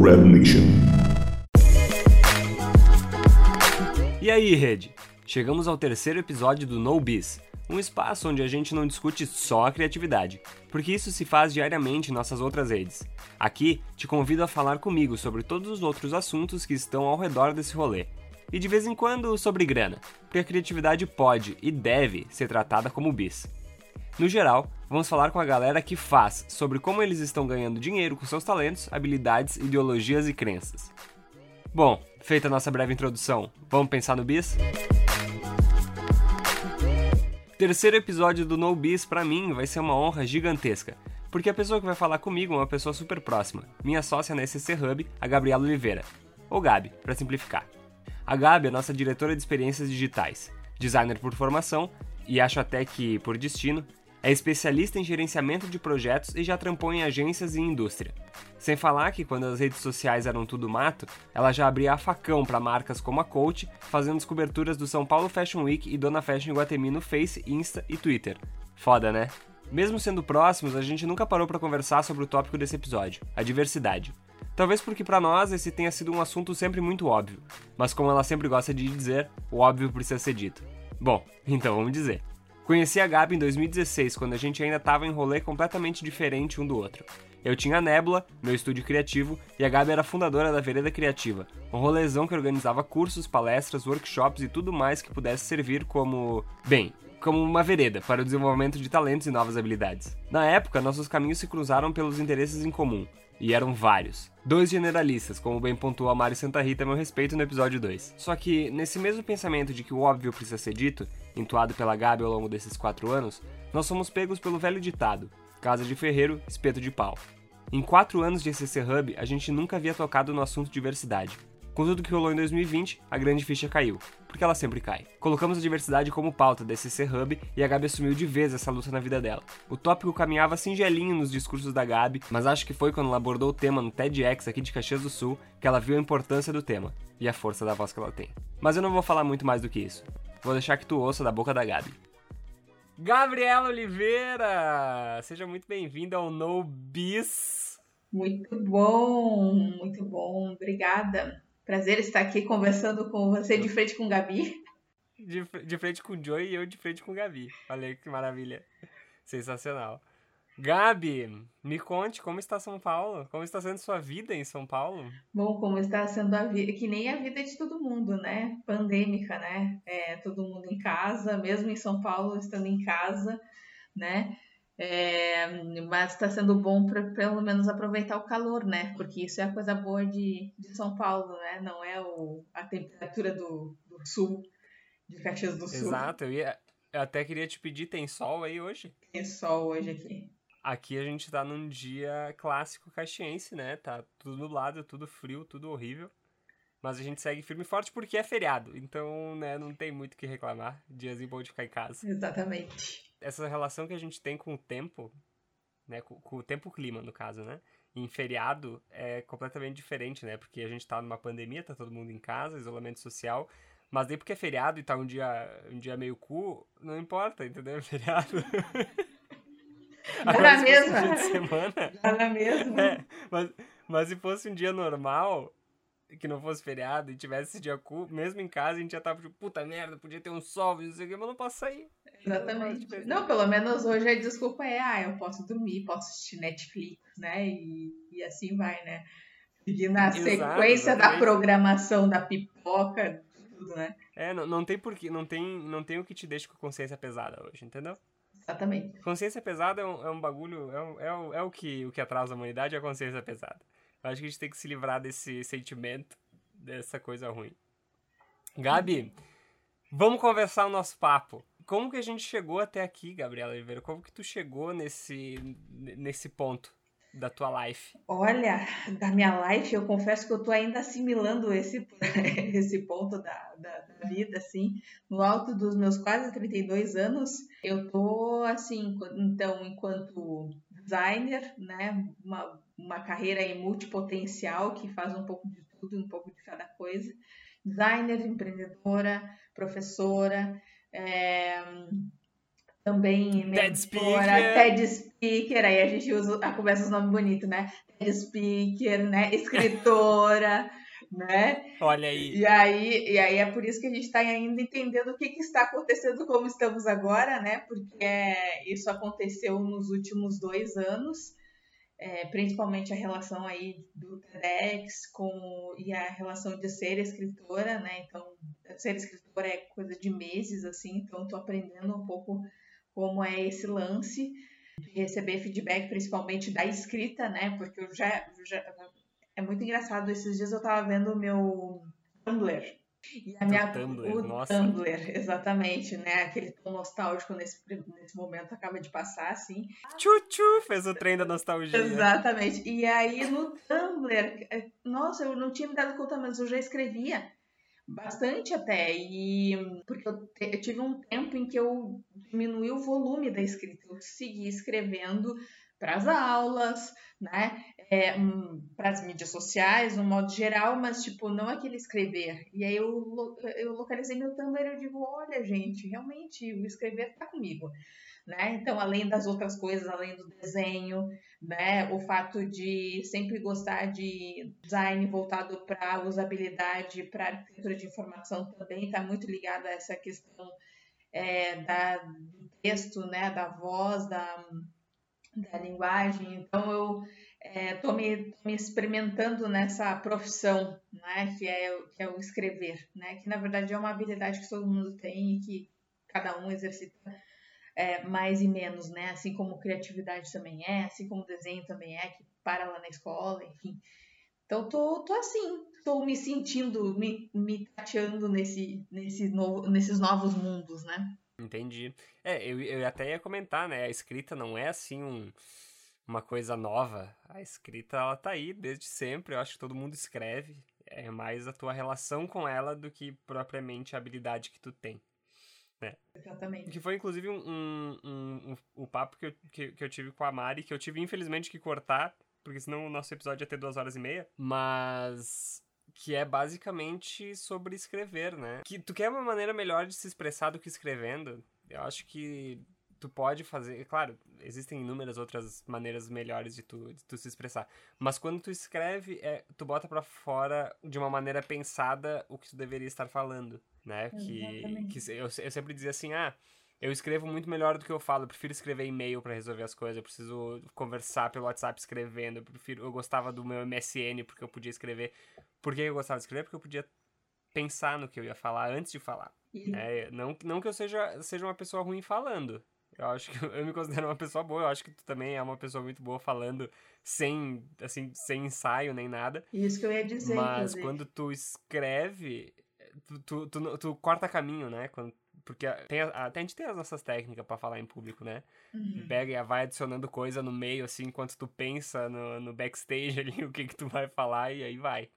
Red Nation. E aí, rede? Chegamos ao terceiro episódio do No Biz, um espaço onde a gente não discute só a criatividade, porque isso se faz diariamente em nossas outras redes. Aqui te convido a falar comigo sobre todos os outros assuntos que estão ao redor desse rolê. E de vez em quando sobre grana, porque a criatividade pode e deve ser tratada como bis. No geral, vamos falar com a galera que faz sobre como eles estão ganhando dinheiro com seus talentos, habilidades, ideologias e crenças. Bom, feita a nossa breve introdução, vamos pensar no bis? Terceiro episódio do No Bis para mim vai ser uma honra gigantesca, porque a pessoa que vai falar comigo é uma pessoa super próxima, minha sócia na SC Hub, a Gabriela Oliveira, ou Gabi, para simplificar. A Gabi é nossa diretora de experiências digitais, designer por formação e acho até que por destino, é especialista em gerenciamento de projetos e já trampou em agências e indústria. Sem falar que quando as redes sociais eram tudo mato, ela já abria a facão para marcas como a Coach, fazendo as coberturas do São Paulo Fashion Week e Dona Fashion Guatemi no Face, Insta e Twitter. Foda, né? Mesmo sendo próximos, a gente nunca parou para conversar sobre o tópico desse episódio, a diversidade. Talvez porque para nós esse tenha sido um assunto sempre muito óbvio, mas como ela sempre gosta de dizer, o óbvio precisa ser dito. Bom, então vamos dizer. Conheci a Gabi em 2016, quando a gente ainda estava em rolê completamente diferente um do outro. Eu tinha a Nebula, meu estúdio criativo, e a Gabi era fundadora da Vereda Criativa, um rolezão que organizava cursos, palestras, workshops e tudo mais que pudesse servir como. bem, como uma vereda para o desenvolvimento de talentos e novas habilidades. Na época, nossos caminhos se cruzaram pelos interesses em comum, e eram vários. Dois generalistas, como bem pontuou a Mari Santa Rita a meu respeito no episódio 2. Só que, nesse mesmo pensamento de que o óbvio precisa ser dito, entoado pela Gabi ao longo desses quatro anos, nós fomos pegos pelo velho ditado: casa de ferreiro, espeto de pau. Em quatro anos de ECC Hub, a gente nunca havia tocado no assunto diversidade. Com tudo que rolou em 2020, a grande ficha caiu, porque ela sempre cai. Colocamos a diversidade como pauta da SC Hub e a Gabi assumiu de vez essa luta na vida dela. O tópico caminhava singelinho nos discursos da Gabi, mas acho que foi quando ela abordou o tema no TEDx aqui de Caxias do Sul que ela viu a importância do tema e a força da voz que ela tem. Mas eu não vou falar muito mais do que isso. Vou deixar que tu ouça da boca da Gabi. Gabriela Oliveira! Seja muito bem-vinda ao No Bis. Muito bom, muito bom. Obrigada. Prazer estar aqui conversando com você de frente com Gabi. De, de frente com o Joey e eu de frente com o Gabi. Olha que maravilha. Sensacional. Gabi, me conte como está São Paulo? Como está sendo sua vida em São Paulo? Bom, como está sendo a vida, que nem a vida de todo mundo, né? Pandêmica, né? É, todo mundo em casa, mesmo em São Paulo, estando em casa, né? É, mas está sendo bom para pelo menos aproveitar o calor, né? Porque isso é a coisa boa de, de São Paulo, né? Não é o, a temperatura do, do sul, de Caxias do Sul. Exato, eu, ia, eu até queria te pedir, tem sol aí hoje? Tem sol hoje aqui. Aqui a gente tá num dia clássico caxiense, né? Tá tudo nublado, tudo frio, tudo horrível. Mas a gente segue firme e forte porque é feriado. Então, né, não tem muito o que reclamar. Diazinho bom de ficar em casa. Exatamente. Essa relação que a gente tem com o tempo, né? Com, com o tempo-clima, no caso, né? Em feriado é completamente diferente, né? Porque a gente tá numa pandemia, tá todo mundo em casa, isolamento social. Mas daí porque é feriado e tá um dia, um dia meio cu, não importa, entendeu? É feriado. Dá na mesma. Um semana, Dá na mesma. é, mas, mas se fosse um dia normal, que não fosse feriado e tivesse esse dia cu, mesmo em casa, a gente já tava tipo, puta merda, podia ter um sol, não sei o que, mas não posso sair. Exatamente. Não, pelo menos hoje a desculpa é, ah, eu posso dormir, posso assistir Netflix, né? E, e assim vai, né? E na Exato, sequência da programação da pipoca, tudo, né? É, não, não tem porquê, não tem, não tem o que te deixa com a consciência pesada hoje, entendeu? Exatamente. Consciência pesada é um, é um bagulho, é, um- é, o- é o, que, o que atrasa a humanidade, é a consciência pesada. Eu acho que a gente tem que se livrar desse sentimento, dessa coisa ruim. Gabi, vamos conversar o nosso papo. Como que a gente chegou até aqui, Gabriela Oliveira? Como que tu chegou nesse, nesse ponto da tua life? Olha, da minha life, eu confesso que eu tô ainda assimilando esse, esse ponto da, da, da vida, assim. No alto dos meus quase 32 anos, eu tô, assim, então, enquanto designer, né, uma, uma carreira em multipotencial que faz um pouco de tudo, um pouco de cada coisa. Designer, empreendedora, professora, é, também Dead Speaker. TED Speaker, aí a gente usa, a conversa os nomes bonitos, né? TED Speaker, né? Escritora, né? Olha aí. E aí, e aí é por isso que a gente está ainda entendendo o que, que está acontecendo como estamos agora, né? Porque isso aconteceu nos últimos dois anos é, principalmente a relação aí do TEDx com e a relação de ser escritora, né? Então, ser escritora é coisa de meses, assim, então estou aprendendo um pouco como é esse lance de receber feedback, principalmente da escrita, né? Porque eu já, já é muito engraçado. Esses dias eu estava vendo o meu Tumblr e a minha, Tumblr, o nossa. Tumblr, exatamente, né? Aquele tom nostálgico nesse, nesse momento acaba de passar, assim. Tchu-tchu fez o trem da nostalgia. Exatamente. E aí no Tumblr, é, nossa, eu não tinha me dado conta, mas eu já escrevia bastante até. E porque eu, eu tive um tempo em que eu diminui o volume da escrita. Eu segui escrevendo para as aulas, né? É, um, para as mídias sociais, no modo geral, mas tipo, não aquele escrever. E aí eu, eu localizei meu Tumblr e eu digo, olha, gente, realmente o escrever tá comigo. Né? Então, além das outras coisas, além do desenho, né? O fato de sempre gostar de design voltado para usabilidade, para arquitetura de informação também está muito ligado a essa questão é, da, do texto, né? Da voz, da da linguagem. Então eu estou é, me, me, experimentando nessa profissão, né, que é, que é o escrever, né, que na verdade é uma habilidade que todo mundo tem e que cada um exercita é, mais e menos, né, assim como criatividade também é, assim como desenho também é, que para lá na escola, enfim. Então tô, tô assim, estou me sentindo, me, me tateando nesse, nesse novo, nesses novos mundos, né. Entendi. É, eu, eu até ia comentar, né? A escrita não é assim um, uma coisa nova. A escrita, ela tá aí desde sempre. Eu acho que todo mundo escreve. É mais a tua relação com ela do que propriamente a habilidade que tu tem. Né? Exatamente. Que foi, inclusive, um, um, um, um, papo que eu, que, que eu tive com a Mari, que eu tive, infelizmente, que cortar, porque senão o nosso episódio ia ter duas horas e meia. Mas que é basicamente sobre escrever, né? Que tu quer uma maneira melhor de se expressar do que escrevendo. Eu acho que tu pode fazer, claro, existem inúmeras outras maneiras melhores de tu, de tu se expressar, mas quando tu escreve, é, tu bota para fora de uma maneira pensada o que tu deveria estar falando, né? Que, que eu, eu sempre dizia assim, ah, eu escrevo muito melhor do que eu falo. Eu prefiro escrever e-mail para resolver as coisas. Eu preciso conversar pelo WhatsApp escrevendo. Eu prefiro, eu gostava do meu MSN porque eu podia escrever. Por que eu gostava de escrever? Porque eu podia pensar no que eu ia falar antes de falar. É, não, não que eu seja, seja uma pessoa ruim falando. Eu acho que eu me considero uma pessoa boa. Eu acho que tu também é uma pessoa muito boa falando sem, assim, sem ensaio nem nada. Isso que eu ia dizer. Mas quando tu escreve, tu, tu, tu, tu, corta caminho, né? Quando, porque tem, até a gente tem as nossas técnicas para falar em público, né? Uhum. Pega e vai adicionando coisa no meio, assim, enquanto tu pensa no, no backstage ali, o que que tu vai falar, e aí vai.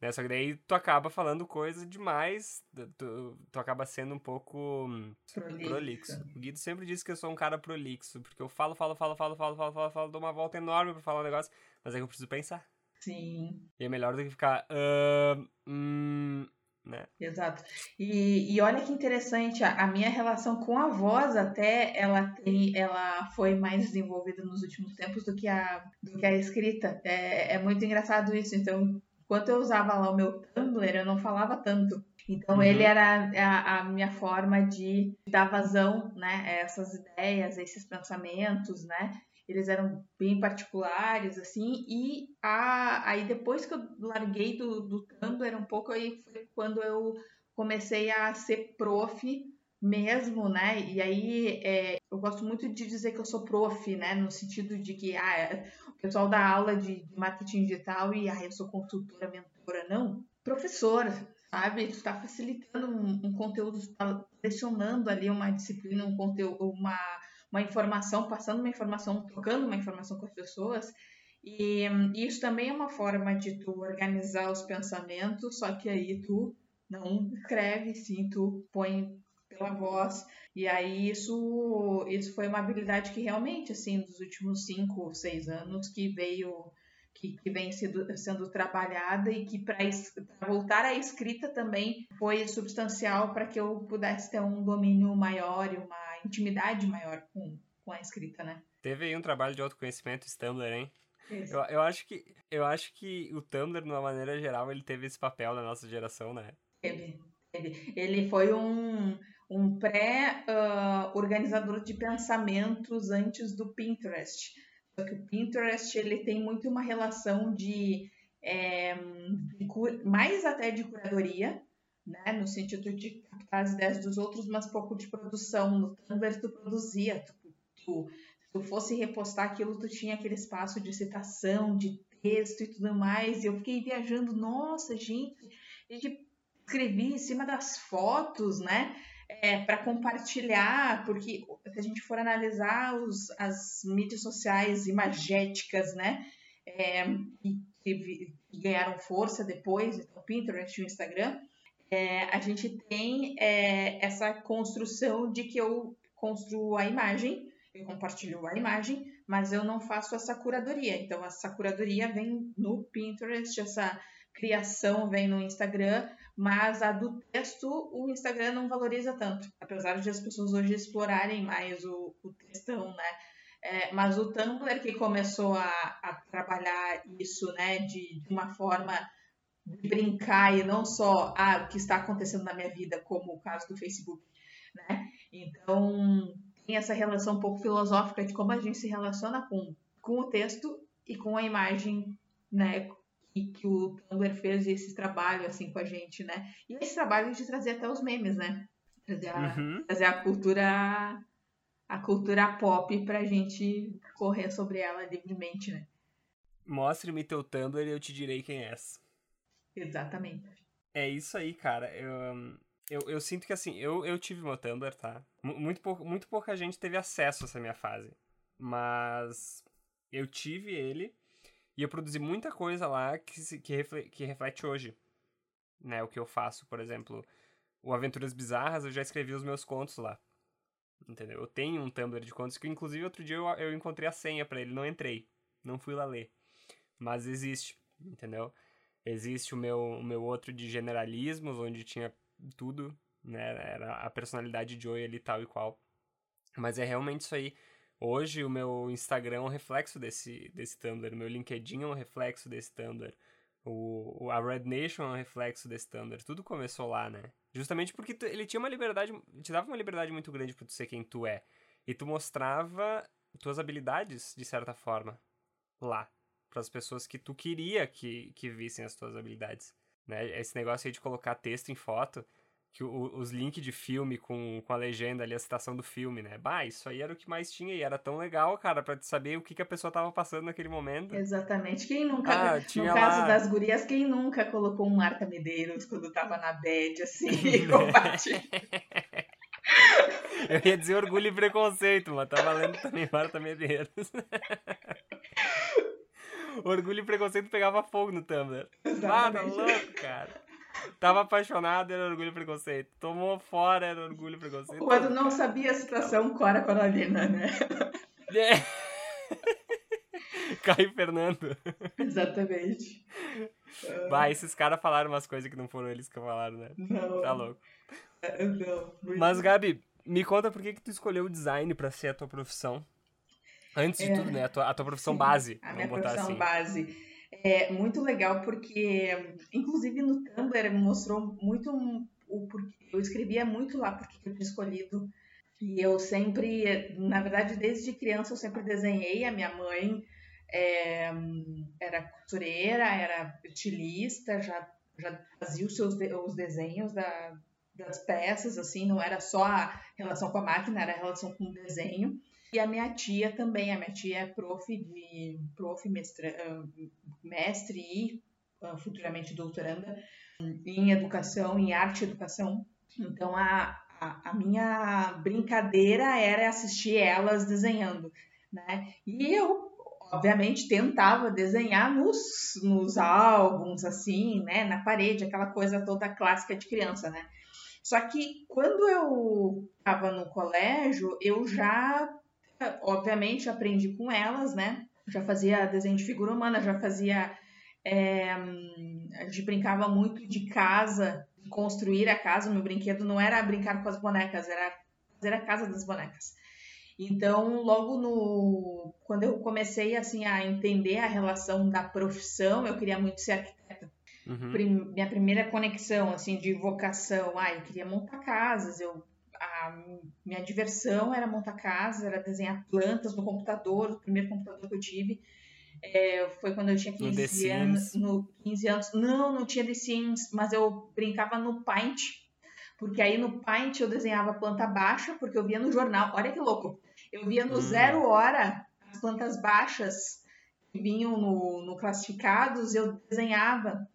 Né? Só que daí tu acaba falando coisa demais, tu, tu acaba sendo um pouco hum, prolixo. prolixo. O Guido sempre diz que eu sou um cara prolixo, porque eu falo, falo, falo, falo, falo, falo, falo, falo dou uma volta enorme pra falar um negócio, mas é que eu preciso pensar. Sim. E é melhor do que ficar. Uh, hum, né? Exato. E, e olha que interessante, a, a, minha relação com a voz até ela tem, ela foi mais desenvolvida nos últimos tempos do que a, do que a escrita. É, é muito engraçado isso. Então, Enquanto eu usava lá o meu Tumblr, eu não falava tanto. Então uhum. ele era a, a, minha forma de dar vazão, né, a essas ideias, a esses pensamentos, né? Eles eram bem particulares, assim, e a, aí depois que eu larguei do, do Tumblr um pouco, aí foi quando eu comecei a ser prof mesmo, né? E aí é, eu gosto muito de dizer que eu sou prof, né? No sentido de que ah, o pessoal dá aula de, marketing digital e ah, eu sou consultora, mentora. Não, professora, sabe? Tu está facilitando um, um conteúdo, está direcionando ali uma disciplina, um conteúdo, uma, uma informação, passando uma informação, trocando uma informação com as pessoas. E isso também é uma forma de tu organizar os pensamentos, só que aí tu não escreve, sim, tu põe pela voz. E aí isso, isso foi uma habilidade que realmente, assim, dos últimos cinco, seis anos, que veio, que, que vem sendo, sendo trabalhada e que para voltar à escrita também foi substancial para que eu pudesse ter um domínio maior e uma intimidade maior com, com a escrita, né? Teve aí um trabalho de autoconhecimento Tumblr, hein? Eu, eu, acho que, eu acho que o Tumblr, de uma maneira geral, ele teve esse papel na nossa geração, né? Teve. teve. Ele foi um, um pré-organizador uh, de pensamentos antes do Pinterest. Só que o Pinterest ele tem muito uma relação de, é, de mais até de curadoria, né? No sentido de captar as ideias dos outros, mas pouco de produção. No Tumblr tu produzia, tu, tu tu fosse repostar aquilo, tu tinha aquele espaço de citação, de texto e tudo mais. E eu fiquei viajando, nossa, gente, a gente escrevi em cima das fotos, né? É, para compartilhar, porque se a gente for analisar os, as mídias sociais imagéticas, né? É, e que ganharam força depois, então, o Pinterest e o Instagram, é, a gente tem é, essa construção de que eu construo a imagem eu compartilho a imagem, mas eu não faço essa curadoria. Então, essa curadoria vem no Pinterest, essa criação vem no Instagram, mas a do texto o Instagram não valoriza tanto, apesar de as pessoas hoje explorarem mais o, o textão, né? É, mas o Tumblr que começou a, a trabalhar isso, né, de, de, uma forma de brincar e não só ah, o que está acontecendo na minha vida, como o caso do Facebook, né? Então tem essa relação um pouco filosófica de como a gente se relaciona com, com o texto e com a imagem, né? E que o Tumblr fez esse trabalho assim com a gente, né? E esse trabalho de trazer até os memes, né? Trazer a, uhum. trazer a cultura a cultura pop pra gente correr sobre ela livremente, né? Mostre-me teu Tumblr e eu te direi quem és. Exatamente. É isso aí, cara. Eu, eu, eu sinto que assim, eu, eu tive meu Tumblr, tá? Muito, pouco, muito pouca gente teve acesso a essa minha fase. Mas eu tive ele e eu produzi muita coisa lá que, que, reflete, que reflete hoje. Né, o que eu faço, por exemplo, o Aventuras Bizarras, eu já escrevi os meus contos lá. Entendeu? Eu tenho um Tumblr de contos que, inclusive, outro dia eu, eu encontrei a senha para ele, não entrei. Não fui lá ler. Mas existe, entendeu? Existe o meu, o meu outro de generalismos, onde tinha tudo, né? Era a personalidade de Joey ali tal e qual. Mas é realmente isso aí. Hoje o meu Instagram é um reflexo desse, desse Tumblr, meu LinkedIn é um reflexo desse Tumblr. O, a Red Nation é um reflexo desse Tumblr. Tudo começou lá, né? Justamente porque tu, ele tinha uma liberdade, te dava uma liberdade muito grande para tu ser quem tu é. E tu mostrava tuas habilidades, de certa forma, lá. para as pessoas que tu queria que, que vissem as tuas habilidades. Né? Esse negócio aí de colocar texto em foto, que o, os links de filme com, com a legenda ali, a citação do filme, né? Bah, isso aí era o que mais tinha e era tão legal, cara, pra saber o que, que a pessoa tava passando naquele momento. Exatamente. Quem nunca, ah, no caso lá... das gurias, quem nunca colocou um Marta Medeiros quando tava na bed, assim, compartilhando? Eu ia dizer orgulho e preconceito, mas tá valendo também Marta Medeiros. Orgulho e preconceito pegava fogo no Tumblr. Ah, tá louco, cara. Tava apaixonado, era orgulho e preconceito. Tomou fora, era orgulho e preconceito. Quando não sabia a situação, Cora Coralina, né? É. Caio Fernando. Exatamente. Vai, esses caras falaram umas coisas que não foram eles que falaram, né? Não. Tá louco. É, não. Mas, Gabi, me conta por que, que tu escolheu o design pra ser a tua profissão. Antes de é, tudo, né? A tua, a tua profissão sim, base. A minha profissão assim. base. É muito legal porque, inclusive no Tumblr, mostrou muito o porquê. Eu escrevia muito lá porque eu tinha escolhido. E eu sempre, na verdade, desde criança, eu sempre desenhei. A minha mãe é, era costureira, era estilista, já, já fazia os seus os desenhos da, das peças, assim, não era só a relação com a máquina, era a relação com o desenho. E a minha tia também, a minha tia é prof de prof mestre, mestre e ah, futuramente doutoranda em educação, em arte e educação. Então a, a, a, minha brincadeira era assistir elas desenhando, né? E eu, obviamente, tentava desenhar nos, nos álbuns, assim, né? Na parede, aquela coisa toda clássica de criança, né? Só que quando eu estava no colégio, eu já obviamente aprendi com elas, né? Já fazia desenho de figura humana, já fazia. É, a gente brincava muito de casa, de construir a casa. O meu brinquedo não era brincar com as bonecas, era fazer a Casa das Bonecas. Então, logo no quando eu comecei assim a entender a relação da profissão, eu queria muito ser arquiteta. Uhum. Prim, minha primeira conexão assim de vocação, ah, eu queria montar casas, eu a minha diversão era montar casas, era desenhar plantas no computador, o primeiro computador que eu tive. É, foi quando eu tinha 15 no anos. No 15 anos. Não, não tinha The Sims, mas eu brincava no Paint. Porque aí no Paint eu desenhava planta baixa, porque eu via no jornal. Olha que louco. Eu via no hum. Zero Hora as plantas baixas que vinham no, no classificados, eu desenhava.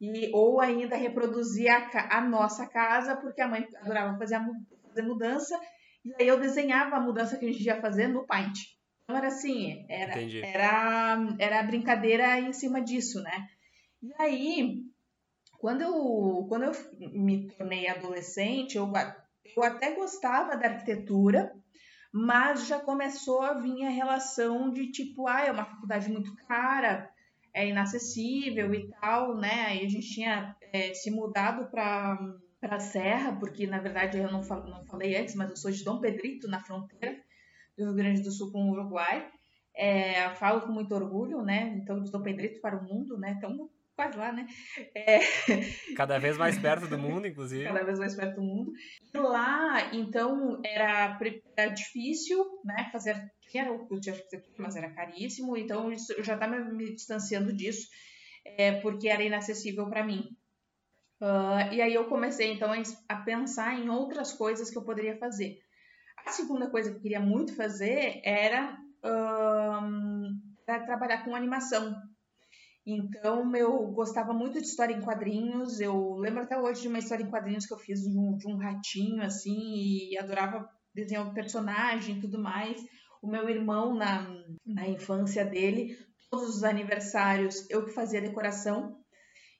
E, ou ainda reproduzia a, a nossa casa, porque a mãe adorava fazer, a, fazer mudança. E aí eu desenhava a mudança que a gente ia fazer no Paint. Então era assim, era, era, era brincadeira em cima disso, né? E aí, quando eu, quando eu me tornei adolescente, eu, eu até gostava da arquitetura, mas já começou a vir a relação de tipo, ah, é uma faculdade muito cara, é inacessível e tal, né? Aí a gente tinha é, se mudado para para a Serra, porque na verdade eu não, fal não falei antes, mas eu sou de Dom Pedrito, na fronteira do Rio Grande do Sul com o Uruguai. É, falo com muito orgulho, né? Então, de Dom Pedrito para o mundo, né? Então, quase lá, né? É... Cada vez mais perto do mundo, inclusive. Cada vez mais perto do mundo. E lá, então, era, era difícil, né? Fazer. Era o curso de arquitetura, mas era caríssimo. Então, eu já estava me distanciando disso, é, porque era inacessível para mim. Uh, e aí eu comecei, então, a pensar em outras coisas que eu poderia fazer. A segunda coisa que eu queria muito fazer era, era trabalhar com animação. Então, eu gostava muito de história em quadrinhos. Eu lembro até hoje de uma história em quadrinhos que eu fiz de um, de um ratinho, assim, e adorava desenhar o um personagem e tudo mais. O meu irmão, na, na infância dele, todos os aniversários, eu que fazia decoração.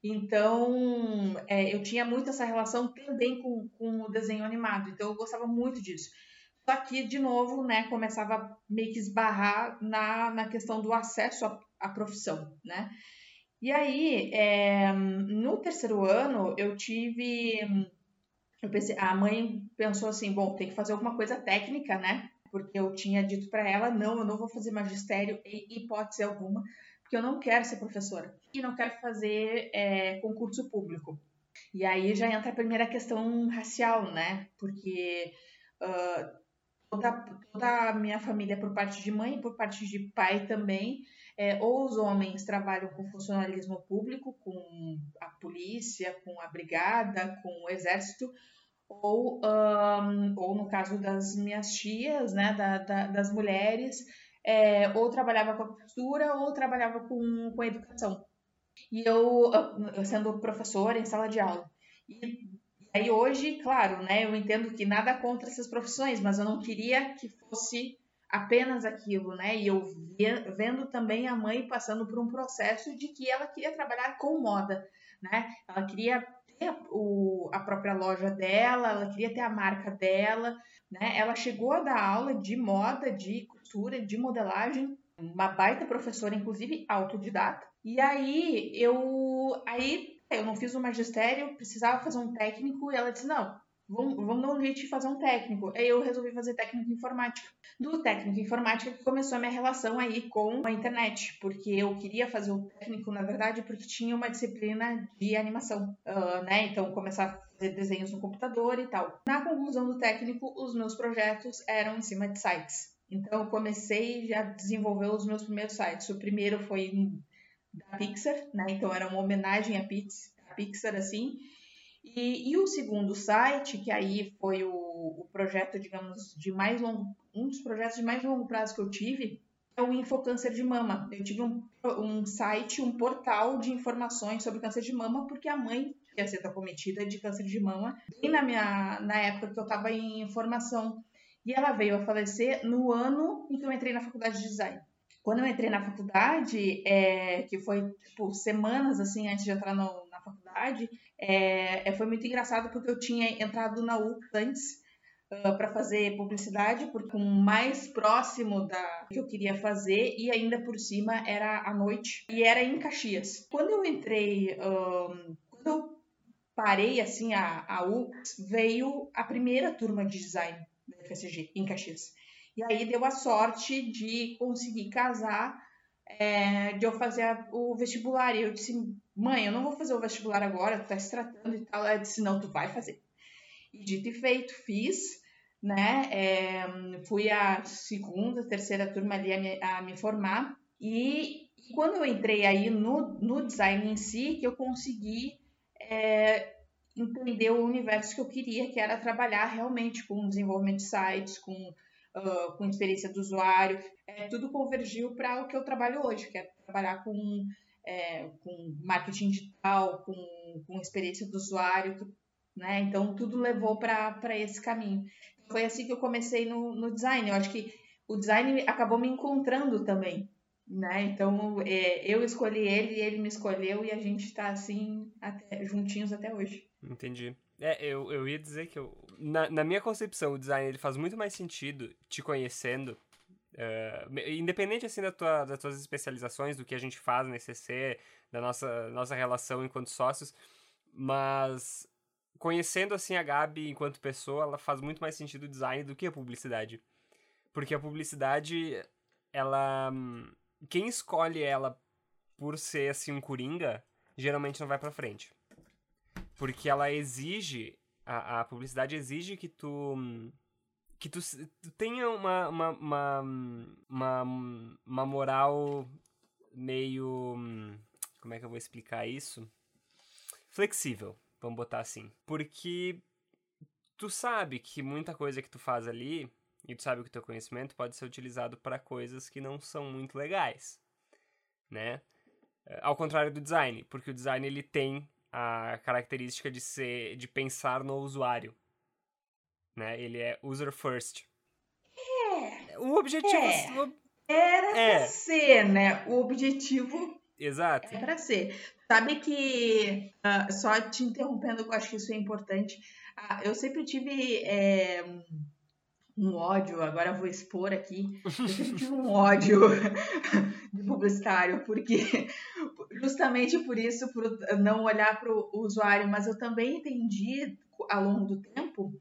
Então, é, eu tinha muito essa relação também com, com o desenho animado. Então, eu gostava muito disso. Só que, de novo, né, começava a meio que esbarrar na, na questão do acesso à, à profissão, né? E aí, é, no terceiro ano, eu tive. Eu pensei, a mãe pensou assim: bom, tem que fazer alguma coisa técnica, né? Porque eu tinha dito para ela: não, eu não vou fazer magistério em hipótese alguma, porque eu não quero ser professora e não quero fazer é, concurso público. E aí já entra a primeira questão racial, né? Porque uh, toda, toda a minha família, por parte de mãe e por parte de pai também, é, ou os homens trabalham com funcionalismo público, com a polícia, com a brigada, com o exército, ou, um, ou no caso das minhas tias, né, da, da, das mulheres, é, ou trabalhava com a costura ou trabalhava com, com educação. E eu, sendo professora em sala de aula. E aí hoje, claro, né, eu entendo que nada contra essas profissões, mas eu não queria que fosse apenas aquilo, né? E eu vendo também a mãe passando por um processo de que ela queria trabalhar com moda, né? Ela queria ter o, a própria loja dela, ela queria ter a marca dela, né? Ela chegou a dar aula de moda, de costura, de modelagem, uma baita professora, inclusive autodidata. E aí eu aí eu não fiz o magistério, precisava fazer um técnico e ela disse: "Não, vamos, vamos dar um fazer um técnico". Aí eu resolvi fazer técnico em informática. Do técnico em informática que começou a minha relação aí com a internet, porque eu queria fazer o técnico, na verdade, porque tinha uma disciplina de animação, uh, né? Então começar a fazer desenhos no computador e tal. Na conclusão do técnico, os meus projetos eram em cima de sites. Então eu comecei já a desenvolver os meus primeiros sites. O primeiro foi da Pixar, né? Então era uma homenagem à Pixar, assim. E, e, o segundo site, que aí foi o, o, projeto, digamos, de mais longo, um dos projetos de mais longo prazo que eu tive, é o Infocâncer de Mama. Eu tive um, um site, um portal de informações sobre câncer de mama, porque a mãe ia ser acometida de câncer de mama, bem na minha na época que eu estava em formação. E ela veio a falecer no ano em que eu entrei na faculdade de design. Quando eu entrei na faculdade, é, que foi tipo, semanas assim antes de entrar no, na faculdade, é, é, foi muito engraçado porque eu tinha entrado na UC antes uh, para fazer publicidade, porque um mais próximo da que eu queria fazer e ainda por cima era à noite e era em Caxias. Quando eu entrei, um, quando eu parei assim a, a veio a primeira turma de design. Da FSG, em Caxias. E aí deu a sorte de conseguir casar, é, de eu fazer o vestibular. E eu disse, mãe, eu não vou fazer o vestibular agora, tu tá se tratando e tal. Ela disse, não, tu vai fazer. E dito e feito, fiz, né? É, fui a segunda, terceira turma ali a me, a me formar. E, quando eu entrei aí no, no design em si, que eu consegui é, entender o universo que eu queria, que era trabalhar realmente com desenvolvimento de sites, com, uh, com experiência do usuário. É, tudo convergiu para o que eu trabalho hoje, que é trabalhar com, é, com marketing digital, com, com experiência do usuário, né? Então, tudo levou para esse caminho. Foi assim que eu comecei no, no design. Eu acho que o design acabou me encontrando também, né? Então, é, eu escolhi ele, ele me escolheu e a gente está assim, até, juntinhos até hoje. Entendi. É, eu, eu ia dizer que eu, na, na minha concepção, o design ele faz muito mais sentido te conhecendo, uh, independente assim da tua, das tuas especializações, do que a gente faz no ECC, da nossa, nossa relação enquanto sócios, mas conhecendo assim a Gabi enquanto pessoa, ela faz muito mais sentido o design do que a publicidade. Porque a publicidade, ela. Quem escolhe ela por ser assim um coringa, geralmente não vai pra frente. Porque ela exige. A, a publicidade exige que tu. Que tu, tu tenha uma, uma, uma, uma, uma moral meio. Como é que eu vou explicar isso? Flexível, vamos botar assim. Porque tu sabe que muita coisa que tu faz ali, e tu sabe que o teu conhecimento pode ser utilizado para coisas que não são muito legais, né? Ao contrário do design, porque o design ele tem a característica de ser de pensar no usuário. Né? Ele é user first. É. O objetivo é. era é. pra ser, né? O objetivo Exato. É para ser. Sabe que, uh, só te interrompendo, eu acho que isso é importante. Uh, eu sempre tive é, um ódio, agora vou expor aqui, eu sempre tive um ódio de publicitário, porque justamente por isso, por não olhar para o usuário, mas eu também entendi ao longo do tempo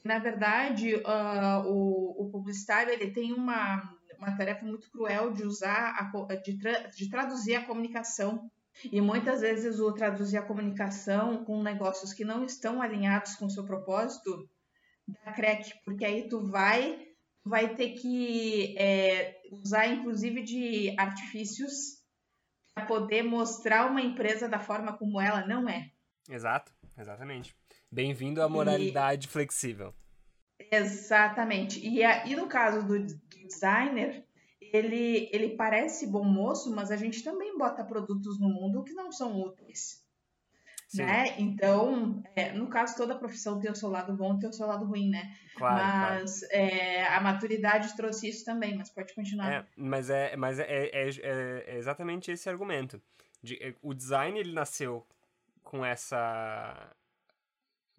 que, na verdade, uh, o, o, publicitário ele tem uma, uma tarefa muito cruel de usar, a, de, tra, de traduzir a comunicação. E muitas vezes o traduzir a comunicação com negócios que não estão alinhados com o seu propósito da crack, porque aí tu vai vai ter que é, usar inclusive de artifícios para poder mostrar uma empresa da forma como ela não é. Exato, exatamente. Bem-vindo à moralidade e... flexível. Exatamente. E, a, e no caso do, do designer, ele, ele parece bom moço, mas a gente também bota produtos no mundo que não são úteis. Né? Então, é, no caso, toda profissão tem o seu lado bom e tem o seu lado ruim, né? Claro, mas claro. É, a maturidade trouxe isso também, mas pode continuar. É, mas é, mas é, é, é, é exatamente esse argumento. De, é, o design, ele nasceu com essa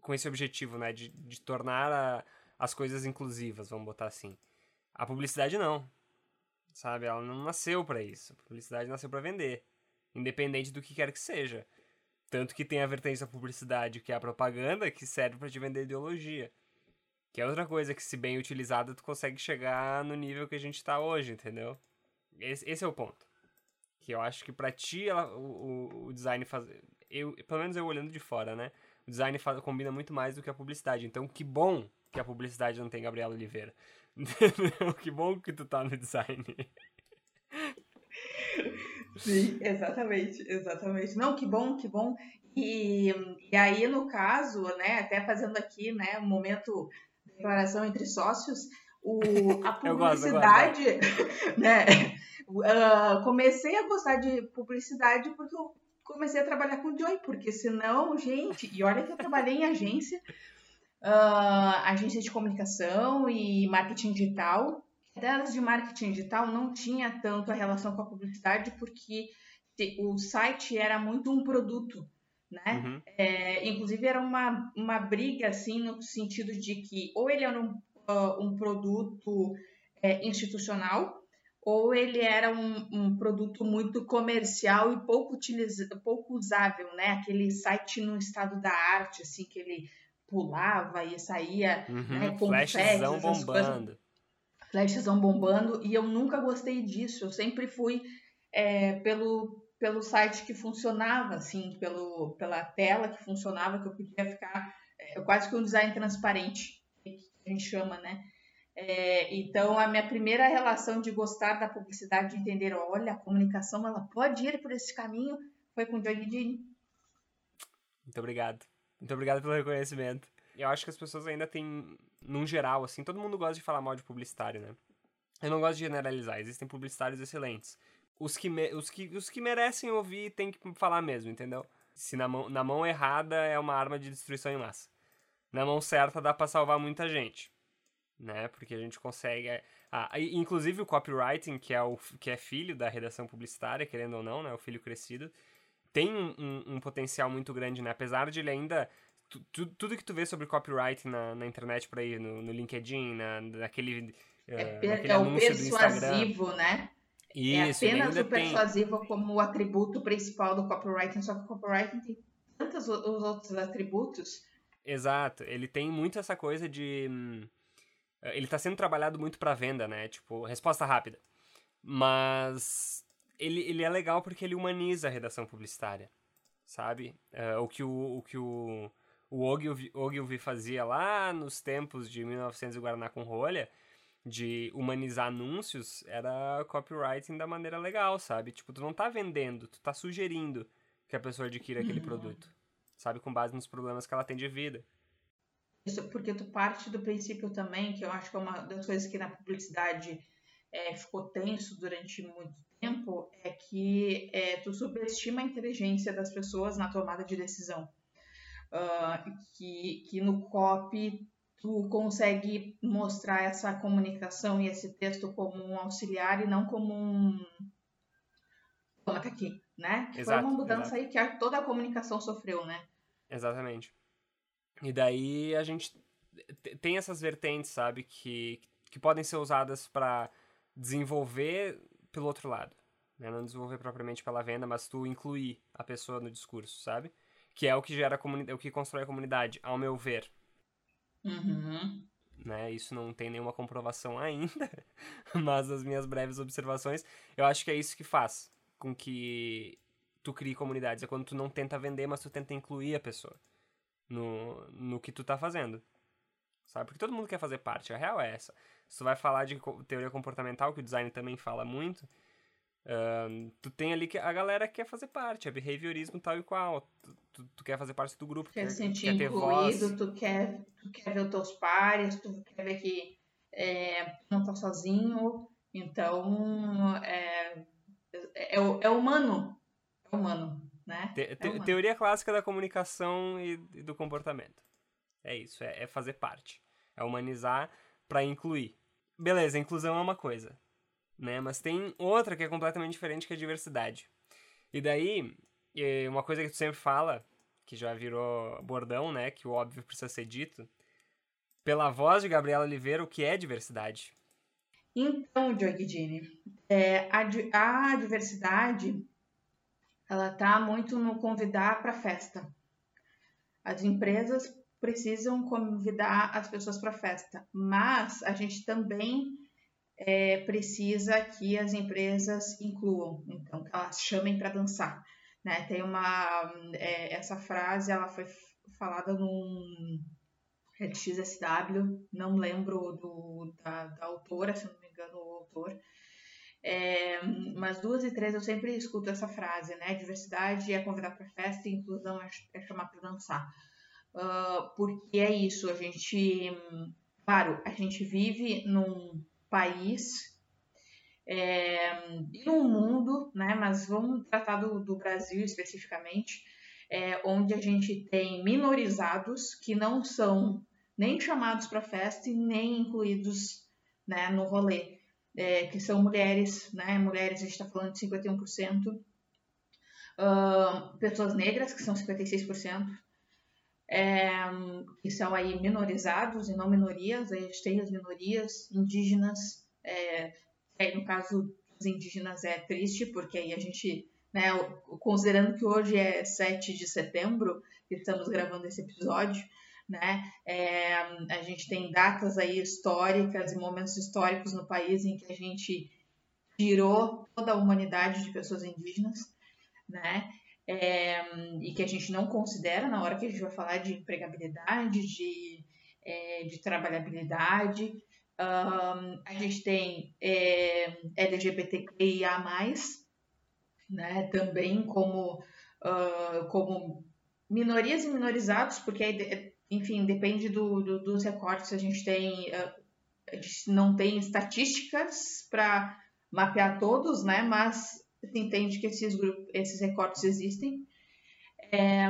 com esse objetivo, né? De, de tornar a, as coisas inclusivas, vamos botar assim. A publicidade não. Sabe? Ela não nasceu para isso. A publicidade nasceu para vender. Independente do que quer que seja. Tanto que tem a vertente da publicidade, que é a propaganda, que serve para te vender ideologia. Que é outra coisa que, se bem utilizada, tu consegue chegar no nível que a gente tá hoje, entendeu? Esse, esse é o ponto. Que eu acho que pra ti ela, o, o, design faz. Eu, pelo menos eu olhando de fora, né? O design faz, combina muito mais do que a publicidade. Então, que bom que a publicidade não tem Gabriela Oliveira. que bom que tu tá no design. Sim, exatamente, exatamente. Não, que bom, que bom. E, e aí, no caso, né, até fazendo aqui, né, um momento declaração entre sócios, o, a publicidade, eu gosto, eu gosto. né, uh, comecei a gostar de publicidade porque eu comecei a trabalhar com o Joy, porque senão, gente, e olha que eu trabalhei em agência, uh, agência de comunicação e marketing digital, delas de marketing digital não tinha tanto a relação com a publicidade porque o site era muito um produto, né? Uhum. É, inclusive era uma, uma briga assim no sentido de que ou ele era um, uh, um produto é, institucional ou ele era um, um, produto muito comercial e pouco, utiliza, pouco usável, né? Aquele site no estado da arte, assim, que ele pulava e saía Uhum, né, com flashzão bombando. Flashzão bombando, e eu nunca gostei disso. Eu sempre fui é, pelo, pelo site que funcionava, assim, pelo, pela tela que funcionava, que eu podia ficar é, quase que um design transparente, que a gente chama, né? É, então, a minha primeira relação de gostar da publicidade, de entender, olha, a comunicação ela pode ir por esse caminho, foi com o Joy Dini. Muito obrigado. Muito obrigado pelo reconhecimento. Eu acho que as pessoas ainda têm, num geral, assim, todo mundo gosta de falar mal de publicitário, né? Eu não gosto de generalizar, existem publicitários excelentes. Os que, me, os que, os que merecem ouvir tem que falar mesmo, entendeu? Se na mão, na mão errada é uma arma de destruição em massa. Na mão certa dá pra salvar muita gente né? Porque a gente consegue. Ah, inclusive o copywriting, que é, o, que é filho da redação publicitária, querendo ou não, né? O filho crescido, tem um, um, um potencial muito grande, né? Apesar de ele ainda. Tu, tu, tudo que tu vê sobre copywriting na, na internet por aí, no, no LinkedIn, na, naquele. É, uh, per, é o persuasivo, né? Isso, é apenas o persuasivo tem... como o atributo principal do copywriting, só que o copywriting tem tantos os outros atributos. Exato, ele tem muito essa coisa de. Hum, eh, ele está sendo trabalhado muito para venda, né? Tipo, resposta rápida. Mas ele, ele é legal porque ele humaniza a redação publicitária, sabe? Uh, o que o, o, que o, o Ogilvy, Ogilvy fazia lá nos tempos de 1900 e Guaraná com rolha, de humanizar anúncios, era copywriting da maneira legal, sabe? Tipo, tu não tá vendendo, tu tá sugerindo que a pessoa adquira aquele uhum. produto, sabe? Com base nos problemas que ela tem de vida. Isso porque tu parte do princípio também, que eu acho que é uma das coisas que na publicidade é, ficou tenso durante muito tempo, é que é, tu subestima a inteligência das pessoas na tomada de decisão. Uh, que, que no copy tu consegue mostrar essa comunicação e esse texto como um auxiliar e não como um toma tá aqui, né? Exato, Foi uma mudança exato. aí que toda a comunicação sofreu, né? Exatamente. E daí a gente tem essas vertentes, sabe, que, que podem ser usadas para desenvolver pelo outro lado. Né? Não desenvolver propriamente pela venda, mas tu incluir a pessoa no discurso, sabe? Que é o que gera a o que constrói a comunidade, ao meu ver. Uhum. Né? Isso não tem nenhuma comprovação ainda, mas as minhas breves observações, eu acho que é isso que faz com que tu crie comunidades. É quando tu não tenta vender, mas tu tenta incluir a pessoa no, no que tu tá fazendo. Sabe? Porque todo mundo quer fazer parte. A real é essa. Se tu vai falar de teoria comportamental, que o design também fala muito, uh, tu tem ali que a galera quer fazer parte. É behaviorismo tal e qual. Tu, tu, tu quer fazer parte do grupo. Quer se sentir quer incluído, tu quer, tu quer ver os teus pares, tu quer ver que é, não tá sozinho. Então, é, é, é humano. É humano né? Te, é te, é teoria clássica da comunicação e, e, do comportamento. É isso, é, é fazer parte. É humanizar para incluir. Beleza, inclusão é uma coisa, né? Mas tem outra que é completamente diferente, que é diversidade. E daí, uma coisa que tu sempre fala, que já virou bordão, né? Que o óbvio precisa ser dito. Pela voz de Gabriela Oliveira, o que é diversidade? Então, Diogo é, a, a diversidade ela está muito no convidar para festa. As empresas precisam convidar as pessoas para festa, mas a gente também é, precisa que as empresas incluam, então que elas chamem para dançar. Né? Tem uma é, essa frase, ela foi falada num XSW, não lembro do, da, da autora, se não me engano, o autor, é, mas duas e três eu sempre escuto essa frase, né? Diversidade é convidar para festa e inclusão é, é chamar para dançar. Uh, porque é isso, a gente, claro, a gente vive num país é, e num mundo, né? Mas vamos tratar do, do Brasil especificamente, é, onde a gente tem minorizados que não são nem chamados para festa e nem incluídos né, no rolê é, que são mulheres, né? Mulheres, a gente está falando de 51%. Uh, pessoas negras, que são 56%. É, que são aí minorizados e não minorias. Aí a gente tem as minorias indígenas. É, aí no caso dos indígenas é triste, porque aí a gente, né, considerando que hoje é 7 de setembro, que estamos gravando esse episódio, né? É, a gente tem datas aí históricas e momentos históricos no país em que a gente tirou toda a humanidade de pessoas indígenas, né? É, e que a gente não considera na hora que a gente vai falar de empregabilidade, de, é, de trabalhabilidade. Um, a gente tem é, LGBTQIA+, né, também como, uh, como minorias e minorizados, porque, enfim, depende do, do dos recortes, a gente tem, uh, a gente não tem estatísticas para mapear todos, né, mas se entende que esses, grupos, esses recortes existem. É,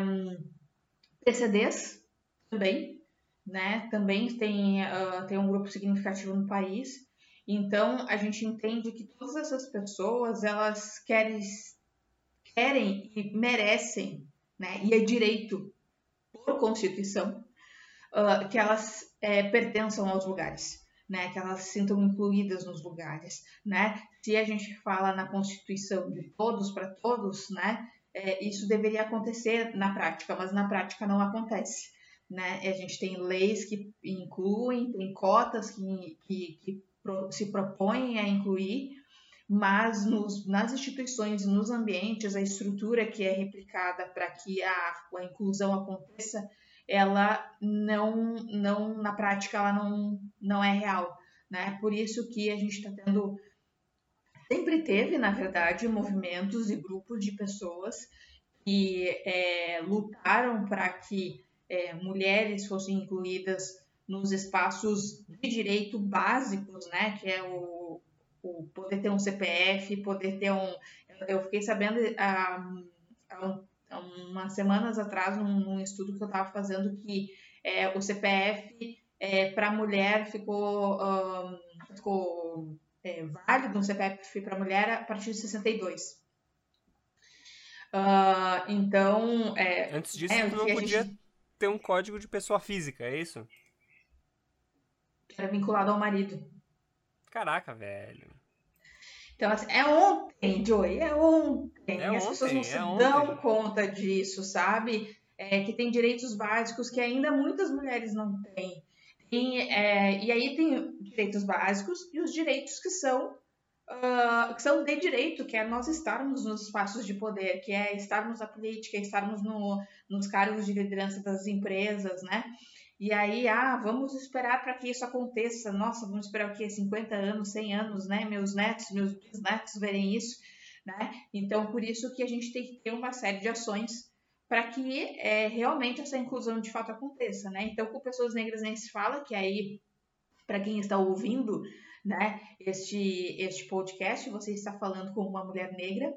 PCDs também, né, também tem, uh, tem um grupo significativo no país, então, a gente entende que todas essas pessoas, elas querem, querem e merecem, né, e é direito, por Constituição, uh, que elas é, pertençam aos lugares, né, que elas se sintam incluídas nos lugares, né. Se a gente fala na Constituição de todos para todos, né, é, isso deveria acontecer na prática, mas na prática não acontece. Né? A gente tem leis que incluem, tem cotas que, que, que se propõem a incluir, mas nos, nas instituições, nos ambientes, a estrutura que é replicada para que a, a inclusão aconteça, ela não, não na prática, ela não, não é real. Né? Por isso que a gente está tendo, sempre teve, na verdade, movimentos e grupos de pessoas que é, lutaram para que é, mulheres fossem incluídas nos espaços de direito básicos, né, que é o, o poder ter um CPF, poder ter um... Eu fiquei sabendo há, há umas semanas atrás, num, num, estudo que eu estava fazendo, que é, o CPF é, para mulher ficou, um, ficou é, válido, um CPF para mulher a partir de 62. Uh, então, é, Antes disso, é, não podia gente... ter um código de pessoa física, é isso? era vinculado ao marido. Caraca, velho. Então, assim, é ontem, Joey, é ontem. É As ontem, pessoas não se é dão ontem. conta disso, sabe? É, que tem direitos básicos que ainda muitas mulheres não têm. E, é, e aí tem direitos básicos e os direitos que são Uh, que são de direito, que é nós estarmos nos espaços de poder, que é estarmos na política, estarmos no, nos cargos de liderança das empresas, né? E aí, ah, vamos esperar para que isso aconteça. Nossa, vamos esperar o quê? 50 anos, 100 anos, né? Meus netos, meus bisnetos verem isso, né? Então, por isso que a gente tem que ter uma série de ações para que é, realmente essa inclusão de fato aconteça, né? Então, com pessoas negras nem se fala, que aí, para quem está ouvindo, né, este, este podcast, você está falando com uma mulher negra,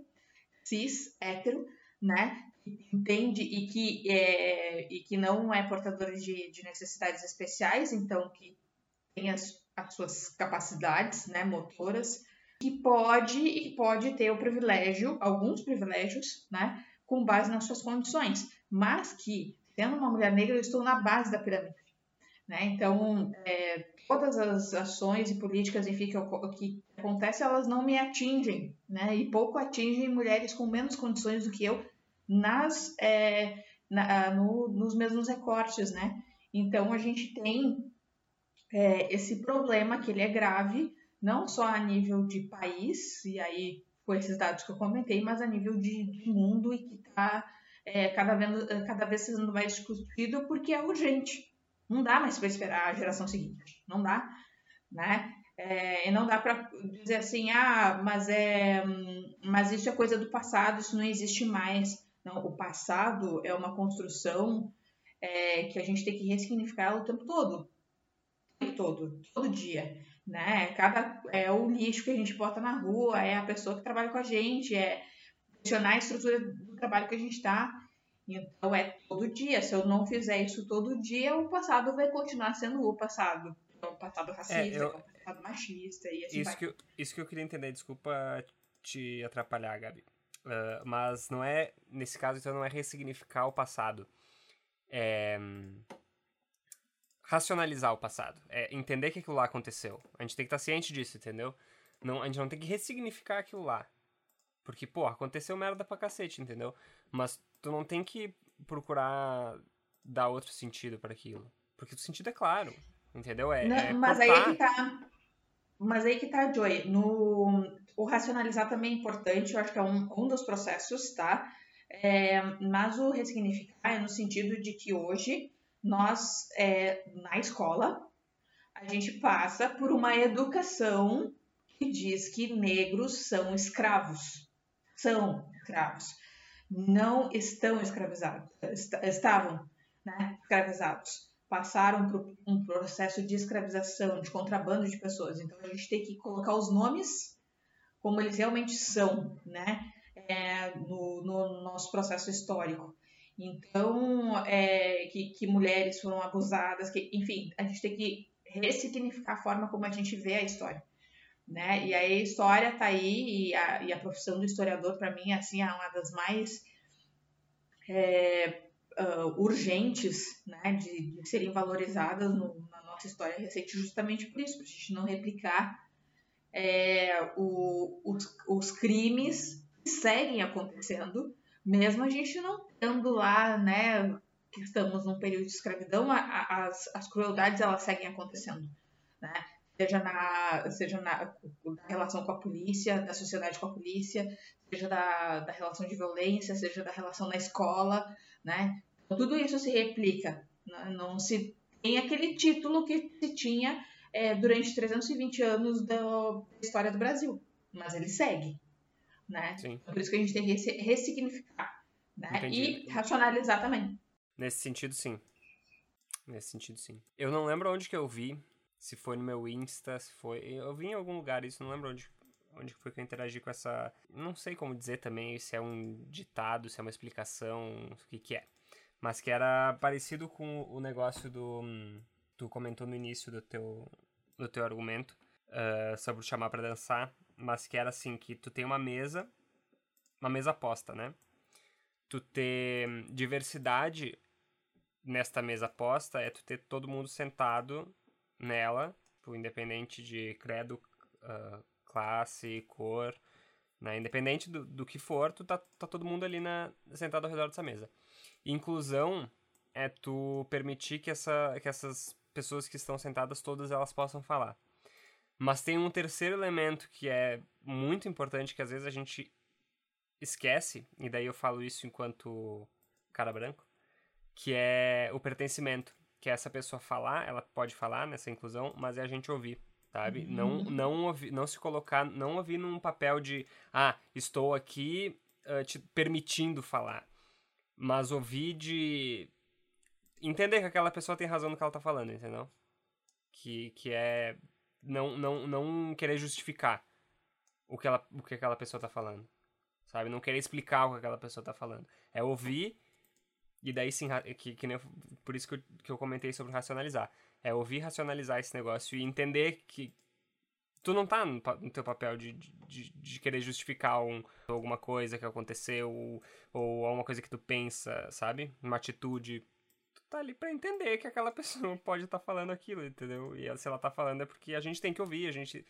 cis, hétero, né? Entende e que, é, e que não é portadora de, de necessidades especiais, então que tem as, as suas capacidades né, motoras, que pode e pode ter o privilégio, alguns privilégios, né, com base nas suas condições, mas que, sendo uma mulher negra, eu estou na base da pirâmide. Né? Então, é, todas as ações e políticas enfim, que, que acontecem, elas não me atingem, né? e pouco atingem mulheres com menos condições do que eu, nas, é, na, no, nos mesmos recortes, né? Então a gente tem é, esse problema que ele é grave, não só a nível de país, e aí com esses dados que eu comentei, mas a nível de, de mundo e que está é, cada, vez, cada vez sendo mais discutido porque é urgente. Não dá mais para esperar a geração seguinte, não dá, né? É, e não dá para dizer assim, ah, mas é, mas isso é coisa do passado, isso não existe mais. Não, o passado é uma construção é, que a gente tem que ressignificar o tempo todo. O tempo todo, todo dia. Né? Cada, é o lixo que a gente bota na rua, é a pessoa que trabalha com a gente, é questionar a estrutura do trabalho que a gente está. Então é todo dia. Se eu não fizer isso todo dia, o passado vai continuar sendo o passado. É o passado racista, é, eu... é o passado machista e assim isso vai. Que eu, isso que eu queria entender, desculpa te atrapalhar, Gabi. Uh, mas não é, nesse caso, então não é ressignificar o passado. É racionalizar o passado. É entender que aquilo lá aconteceu. A gente tem que estar ciente disso, entendeu? Não, a gente não tem que ressignificar aquilo lá. Porque, pô, aconteceu merda pra cacete, entendeu? Mas tu não tem que procurar dar outro sentido para aquilo. Porque o sentido é claro, entendeu? É, Não, é mas cortar. aí que tá. Mas aí que tá, Joy. No, o racionalizar também é importante, eu acho que é um, um dos processos, tá? É, mas o ressignificar é no sentido de que hoje nós, é, na escola, a gente passa por uma educação que diz que negros são escravos. São escravos. Não estão escravizados. est- Estavam né, escravizados. Passaram por um processo de escravização, de contrabando de pessoas. Então a gente tem que colocar os nomes como eles realmente são, né? é, no, no nosso processo histórico. Então, é, que, que mulheres foram abusadas, que, enfim, a gente tem que ressignificar a forma como a gente vê a história. Né? E aí a história tá aí, e a, e a profissão do historiador, para mim, assim, é uma das mais é, uh, urgentes né? de, de serem valorizadas no, na nossa história recente, justamente por isso, para a gente não replicar é, o, os, os crimes que seguem acontecendo, mesmo a gente não tendo lá, né, que estamos num período de escravidão, a, a, as, as crueldades elas seguem acontecendo, né? Seja na, seja na, na relação com a polícia, da sociedade com a polícia, seja da, da relação de violência, seja da relação na escola, né? Então, tudo isso se replica, né? não se tem aquele título que se tinha é, durante 320 anos da história do Brasil, mas ele segue, né? Sim. Por isso que a gente tem que ressignificar, né? E racionalizar também. Nesse sentido, sim. Nesse sentido, sim. Eu não lembro onde que eu vi. Se foi no meu Insta, se foi. Eu vi em algum lugar isso, não lembro onde, onde foi que eu interagi com essa. Não sei como dizer também se é um ditado, se é uma explicação, o que que é. Mas que era parecido com o negócio do. Tu comentou no início do teu, do teu argumento ah, sobre chamar pra dançar, mas que era assim: que tu tem uma mesa, uma mesa posta, né? Tu ter diversidade nesta mesa posta é tu ter todo mundo sentado nela, tipo, independente de credo, ah, classe, cor, né? Independente do, do que for, tu tá, tá todo mundo ali na, sentado ao redor dessa mesa. Inclusão é tu permitir que, essa, que essas pessoas que estão sentadas, todas elas possam falar. Mas tem um terceiro elemento que é muito importante, que às vezes a gente esquece, e daí eu falo isso enquanto cara branco, que é o pertencimento. Que é essa pessoa falar, ela pode falar nessa inclusão, mas é a gente ouvir, sabe? Uhum. Não, não, ouvir, não se colocar, não ouvir num papel de, ah, estou aqui ah, te permitindo falar. Mas ouvir de entender que aquela pessoa tem razão no que ela tá falando, entendeu? Que, que é não, não, não querer justificar o que, ela, o que aquela pessoa tá falando, sabe? Não querer explicar o que aquela pessoa tá falando. É ouvir e daí sim, que, que nem eu- por isso que eu, que eu comentei sobre racionalizar. É ouvir racionalizar esse negócio e entender que tu não tá no, no teu papel de, de, de querer justificar um, alguma coisa que aconteceu ou, ou alguma coisa que tu pensa, sabe? Uma atitude. Tu tá ali pra entender que aquela pessoa pode estar falando aquilo, entendeu? E se ela tá falando é porque a gente tem que ouvir, a gente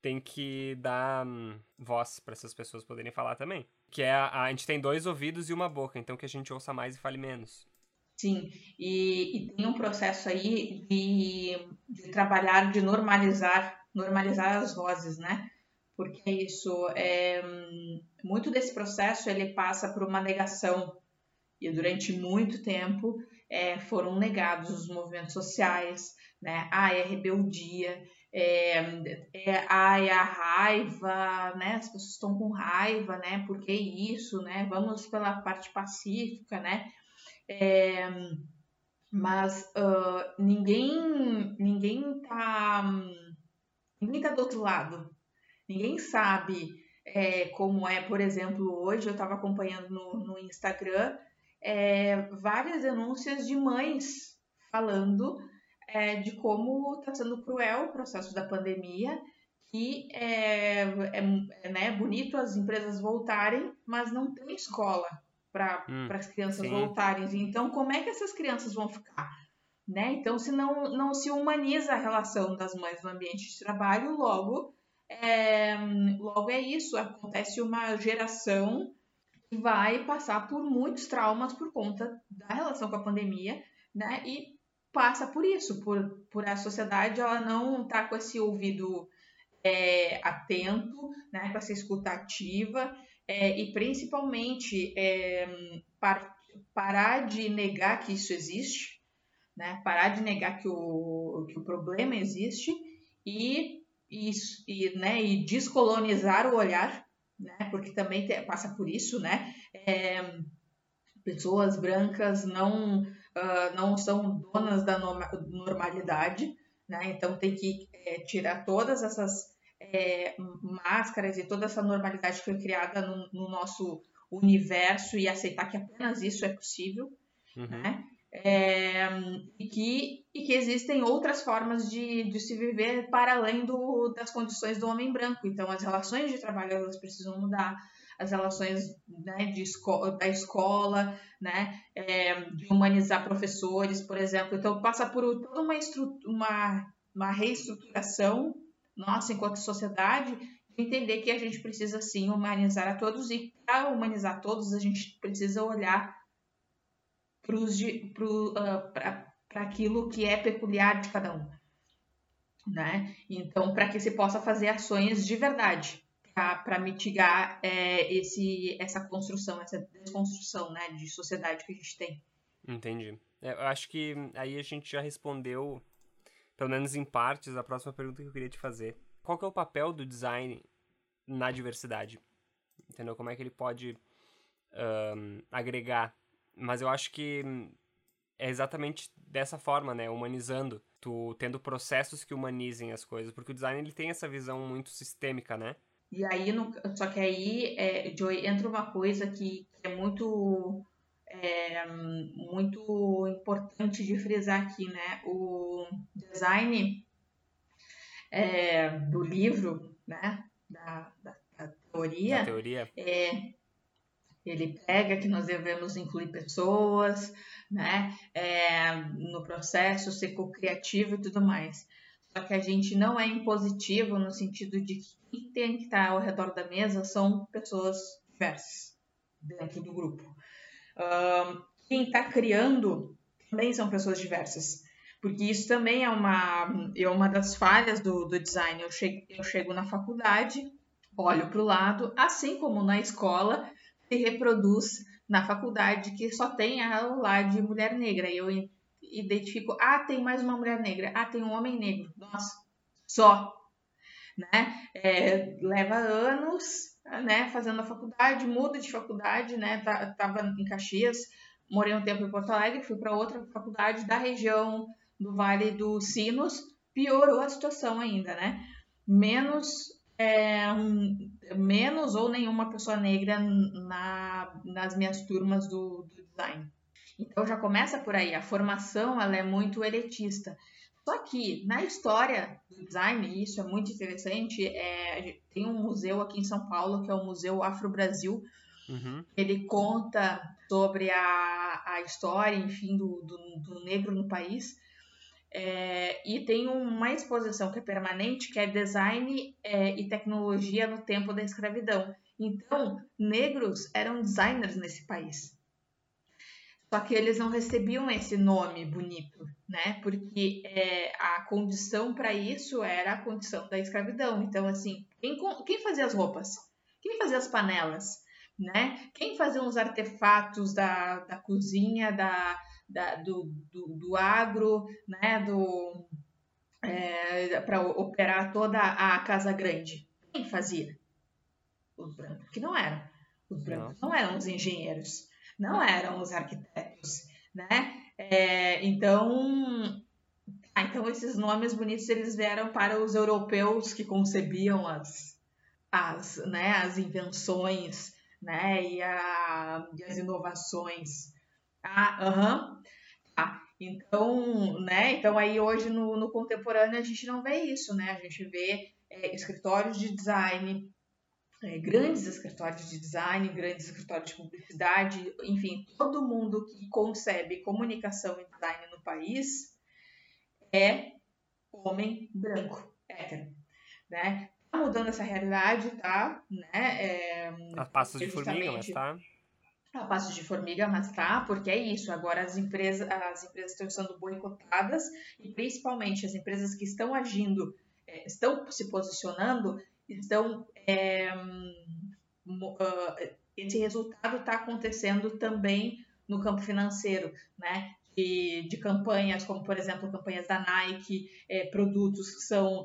tem que dar hum, voz pra essas pessoas poderem falar também. Que é a, a gente tem dois ouvidos e uma boca, então que a gente ouça mais e fale menos. Sim, e, e tem um processo aí de, de trabalhar, de normalizar, normalizar as vozes, né? Porque isso é hum, muito desse processo ele passa por uma negação e durante muito tempo é, foram negados os movimentos sociais, né? Ah, é rebeldia, é, é, ah, é a raiva, né? As pessoas estão com raiva, né? Por que isso, né? Vamos pela parte pacífica, né? É, mas ah, ninguém ninguém tá ninguém tá do outro lado ninguém sabe é, como é por exemplo hoje eu estava acompanhando no, no Instagram é, várias denúncias de mães falando é, de como está sendo cruel o processo da pandemia que é, é, é né, bonito as empresas voltarem mas não tem escola para Hum, as crianças sim. voltarem. Então, como é que essas crianças vão ficar? Né? Então, se não, não se humaniza a relação das mães no ambiente de trabalho, logo é, logo é isso. Acontece uma geração vai passar por muitos traumas por conta da relação com a pandemia, né? E passa por isso, por, por a sociedade ela não tá com esse ouvido é, atento, né? Com essa escuta ativa é, e principalmente é, par, parar de negar que isso existe, né? Parar de negar que o, que o problema existe e, e, e, né, e descolonizar o olhar né? Porque também te, passa por isso, né? É, pessoas brancas não uh, não são donas da normalidade, né? Então tem que é, tirar todas essas é, máscaras e toda essa normalidade que foi criada no, no, nosso universo e aceitar que apenas isso é possível, uhum. né? É, e, que, e que existem outras formas de, de se viver para além do, das condições do homem branco. Então, as relações de trabalho elas precisam mudar, as relações né, de esco da escola, né, é, de humanizar professores, por exemplo. Então, passa por toda uma, uma, uma reestruturação nossa enquanto sociedade de entender que a gente precisa sim humanizar a todos e para humanizar todos a gente precisa olhar para uh, aquilo que é peculiar de cada um. Né? Então, para que se possa fazer ações de verdade para mitigar é, esse, essa construção, essa desconstrução né, de sociedade que a gente tem. Entendi. É, eu acho que aí a gente já respondeu, pelo menos em partes, a próxima pergunta que eu queria te fazer. Qual que é o papel do design na diversidade? Entendeu? Como é que ele pode um, agregar mas eu acho que é exatamente dessa forma, né? Humanizando. Tu tendo processos que humanizem as coisas. Porque o design ele tem essa visão muito sistêmica, né? E aí, no, só que aí, é, Joey, entra uma coisa que, que é muito é, muito importante de frisar aqui, né? O design é, do livro, né? Da, da, da teoria, da teoria. É, ele pega que nós devemos incluir pessoas, né, é, no processo, ser co-criativo e tudo mais. Só que a gente não é impositivo no sentido de que quem tem que estar ao redor da mesa são pessoas diversas dentro do grupo. Um, quem está criando também são pessoas diversas. Porque isso também é uma, é uma das falhas do, do design. Eu chego, eu chego na faculdade, olho para o lado, assim como na escola, se reproduz na faculdade que só tem aula de mulher negra. E eu identifico, ah, tem mais uma mulher negra, ah, tem um homem negro. Nossa, só. Né? É, leva anos né, fazendo a faculdade, muda de faculdade, né? Tá, tava em Caxias, morei um tempo em Porto Alegre, fui para outra faculdade da região do Vale dos Sinos, piorou a situação ainda, né? Menos é, menos ou nenhuma pessoa negra na, nas minhas turmas do, do, design. Então já começa por aí, a formação ela é muito elitista. Só que na história do design, e isso é muito interessante, é, tem um museu aqui em São Paulo, que é o Museu Afro-Brasil, Uhum. Ele conta sobre a, a história, enfim, do, do, do negro no país. É, e tem uma exposição que é permanente, que é design é, e tecnologia no tempo da escravidão. Então, negros eram designers nesse país. Só que eles não recebiam esse nome bonito, né? Porque é, a condição para isso era a condição da escravidão. Então, assim, quem, quem fazia as roupas? Quem fazia as panelas? Né? Quem fazia os artefatos da, da cozinha, da, da, do, do, do, agro, né, do, é, para operar toda a Casa Grande. Quem fazia? Os brancos que não eram. Os brancos não, não eram os engenheiros, não eram os arquitetos, né? É, então, ah, então esses nomes bonitos eles vieram para os europeus que concebiam as, as, né, as invenções, né, e, a, e as inovações ah, aham. Tá. Então, né? Então aí hoje no, no contemporâneo a gente não vê isso, né? A gente vê é, escritórios de design, é, grandes escritórios de design, grandes escritórios de publicidade, enfim, todo mundo que concebe comunicação e design no país é homem branco, hétero, né? Tá mudando essa realidade, tá? Né? É, a passos de formiga, mas tá a passos de formiga, mas tá, porque é isso. Agora as empresas, as empresas estão sendo boicotadas e principalmente as empresas que estão agindo, é, estão se posicionando, estão é, uh, esse resultado está acontecendo também no campo financeiro, né? De, de, campanhas, como por exemplo campanhas da Nike, é, produtos que são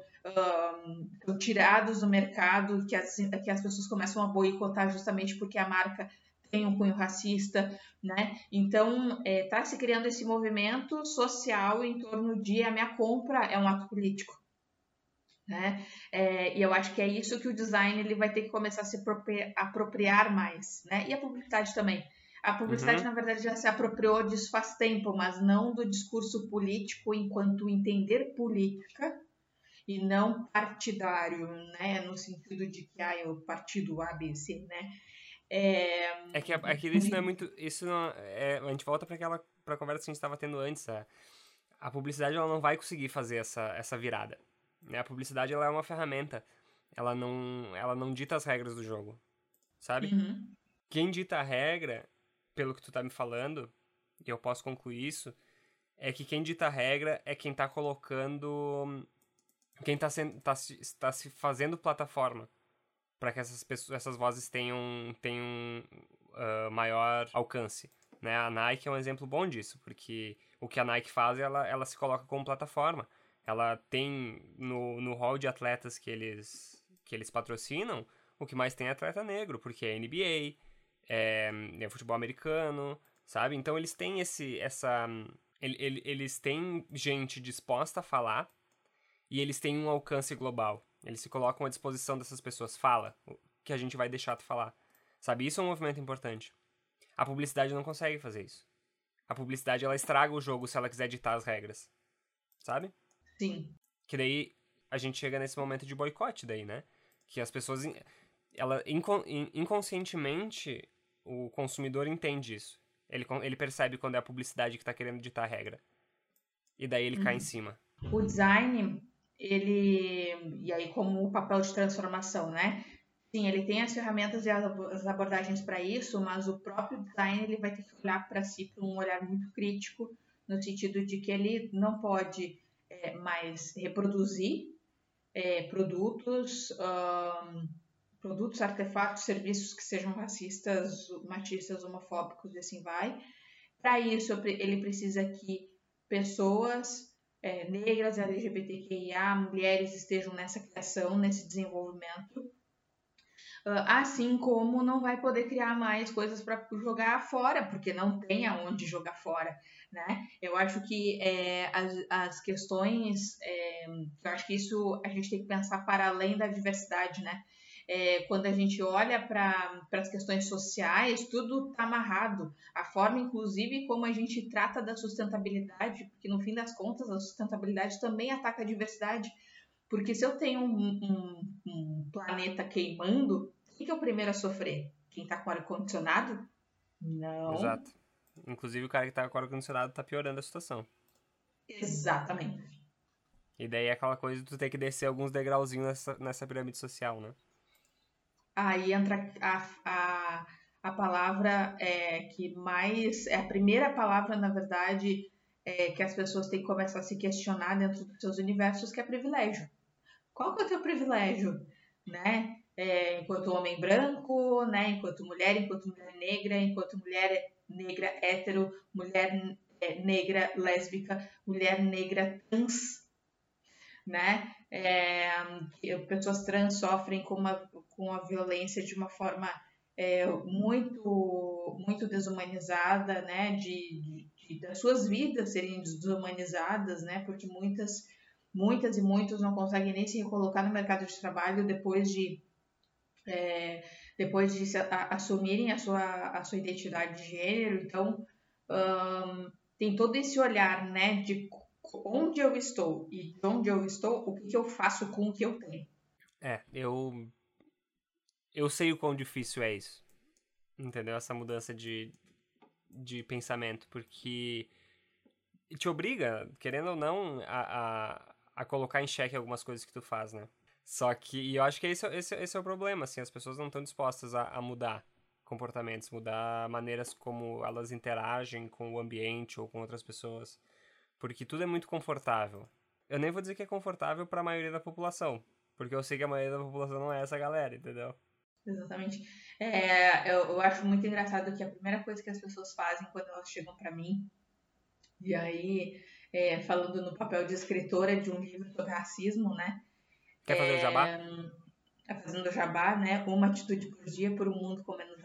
um, tirados do mercado, que as, que as pessoas começam a boicotar justamente porque a marca tem um cunho racista, né? Então, está é, se criando esse movimento social em torno de a minha compra é um ato político. Né? É, e eu acho que é isso que o design ele vai ter que começar a se apropriar mais, né? E a publicidade também. A publicidade, uhum. na verdade, já se apropriou disso faz tempo, mas não do discurso político enquanto entender política e não partidário, né? No sentido de que ah, é o partido ABC, né? É, é que, é que isso não é muito. Isso não, é, a gente volta para aquela pra conversa que a gente estava tendo antes. A, a publicidade ela não vai conseguir fazer essa, essa virada. Né? A publicidade ela é uma ferramenta. Ela não, ela não dita as regras do jogo. Sabe? Uhum. Quem dita a regra, pelo que tu tá me falando, e eu posso concluir isso, é que quem dita a regra é quem tá colocando. Quem tá, sendo, tá, tá se fazendo plataforma para que essas pessoas, essas vozes tenham, tenham uh, maior alcance. Né? A Nike é um exemplo bom disso, porque o que a Nike faz, ela, ela se coloca como plataforma. Ela tem no, no hall de atletas que eles, que eles patrocinam, o que mais tem é atleta negro, porque é NBA, é, é futebol americano, sabe? Então eles têm esse, essa... Eles têm gente disposta a falar e eles têm um alcance global. Eles se colocam à disposição dessas pessoas. Fala, que a gente vai deixar tu falar. Sabe? Isso é um movimento importante. A publicidade não consegue fazer isso. A publicidade, ela estraga o jogo se ela quiser ditar as regras. Sabe? Sim. Que daí a gente chega nesse momento de boicote daí, né? Que as pessoas... Ela, inconscientemente, o consumidor entende isso. Ele, ele percebe quando é a publicidade que está querendo ditar a regra. E daí ele uhum. cai em cima. O design, ele e aí como o papel de transformação, né? Sim, ele tem as ferramentas e as abordagens para isso, mas o próprio design ele vai ter que olhar para si com um olhar muito crítico, no sentido de que ele não pode é, mais reproduzir é, produtos, um, produtos, artefatos, serviços que sejam racistas, machistas, homofóbicos e assim vai. Para isso, ele precisa que pessoas é, negras, LGBTQIA, mulheres estejam nessa criação, nesse desenvolvimento. Uh, assim como não vai poder criar mais coisas para jogar fora, porque não tem aonde jogar fora, né? Eu acho que é, as, as questões, é, eu acho que isso a gente tem que pensar para além da diversidade, né? É, quando a gente olha para as questões sociais, tudo está amarrado. A forma, inclusive, como a gente trata da sustentabilidade, porque no fim das contas a sustentabilidade também ataca a diversidade. Porque se eu tenho um, um, um planeta queimando, quem que é o primeiro a sofrer? Quem está com ar-condicionado? Não. Exato. Inclusive o cara que está com ar-condicionado está piorando a situação. Exatamente. E daí é aquela coisa de tu ter que descer alguns degrauzinhos nessa, nessa pirâmide social, né? Aí entra a, a, a palavra é, que mais. É a primeira palavra, na verdade, é, que as pessoas têm que começar a se questionar dentro dos seus universos, que é privilégio. Qual que é o teu privilégio? Né? É, enquanto homem branco, né? enquanto mulher, enquanto mulher negra, enquanto mulher negra hétero, mulher é, negra lésbica, mulher negra trans, né? É, pessoas trans sofrem com, uma, com a violência de uma forma é, muito muito desumanizada, né? De, de, das suas vidas serem desumanizadas, né? Porque muitas muitas e muitos não conseguem nem se recolocar no mercado de trabalho depois de é, depois de a, assumirem a sua, a sua identidade de gênero. Então, um, tem todo esse olhar, né, de onde eu estou e de onde eu estou, o que eu faço com o que eu tenho. É, eu. Eu sei o quão difícil é isso. Entendeu? Essa mudança de, de pensamento, porque te obriga, querendo ou não, a, a, a colocar em xeque algumas coisas que tu faz, né? Só que, e eu acho que esse, esse, esse é o problema, assim, as pessoas não estão dispostas a, a mudar comportamentos, mudar maneiras como elas interagem com o ambiente ou com outras pessoas. Porque tudo é muito confortável. Eu nem vou dizer que é confortável para a maioria da população, porque eu sei que a maioria da população não é essa galera, entendeu? Exatamente. É, eu, eu acho muito engraçado que a primeira coisa que as pessoas fazem quando elas chegam para mim, e aí, é, falando no papel de escritora de um livro sobre racismo, né? Quer fazer é, o jabá? Tá fazendo o jabá, né? Uma atitude por dia por um mundo com menos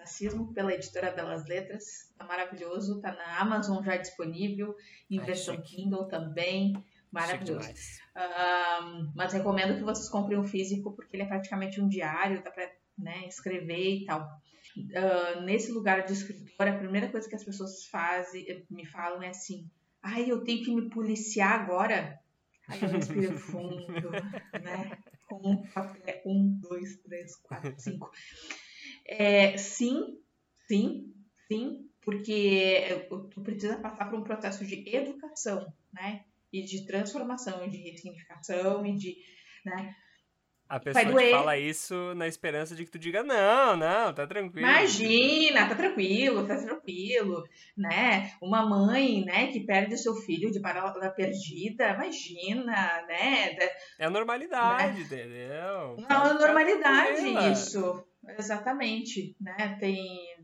pela editora Belas Letras. Tá maravilhoso, tá na Amazon já disponível, em Ai, versão chique. Kindle também. Maravilhoso. Um, mas recomendo que vocês comprem o físico, porque ele é praticamente um diário, dá pra né, escrever e tal. Uh, nesse lugar de escritora, a primeira coisa que as pessoas fazem, me falam é assim: ai, eu tenho que me policiar agora. Aí eu respiro fundo, né? Com um papel, um, dois, três, quatro, cinco. É, sim, sim, sim, porque tu precisa passar por um processo de educação, né? E de transformação, de ressignificação, e de, né? A pessoa te doer. fala isso na esperança de que tu diga, não, não, tá tranquilo. Imagina, tá tranquilo, tá tranquilo, né? Uma mãe, né, que perde o seu filho de bala perdida, imagina, né? É a normalidade, entendeu? Não, Pode é ficar normalidade isso, exatamente, né? Tem,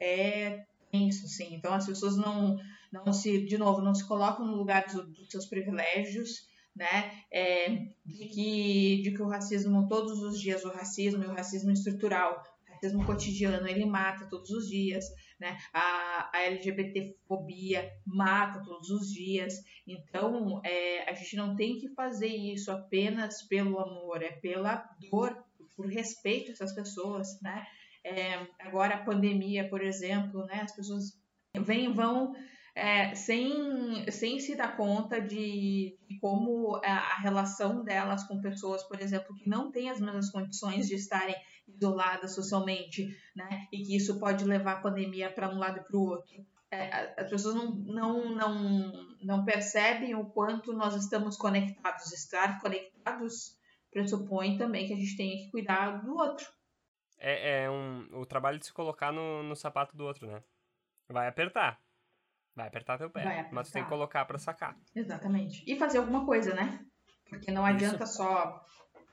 é isso, sim. Então as pessoas não, não se, de novo, não se colocam no lugar do- dos seus privilégios, né? É, de que de que o racismo todos os dias, o racismo e o racismo estrutural, o racismo cotidiano, ele mata todos os dias, né? A, a LGBTfobia mata todos os dias. Então, é, a gente não tem que fazer isso apenas pelo amor, é pela dor, por respeito a essas pessoas, né? É, agora a pandemia, por exemplo, né? As pessoas vêm vão é, sem, sem se dar conta de, de como a, a relação delas com pessoas, por exemplo, que não têm as mesmas condições de estarem isoladas socialmente, né? E que isso pode levar a pandemia para um lado e para o outro. É, as pessoas não, não, não, não percebem o quanto nós estamos conectados. Estar conectados pressupõe também que a gente tenha que cuidar do outro. É, é um, o trabalho de se colocar no, no sapato do outro, né? Vai apertar. Vai apertar teu pé. Vai Mas tu tem que apertar. colocar pra sacar. Exatamente. E fazer alguma coisa, né? Porque não adianta só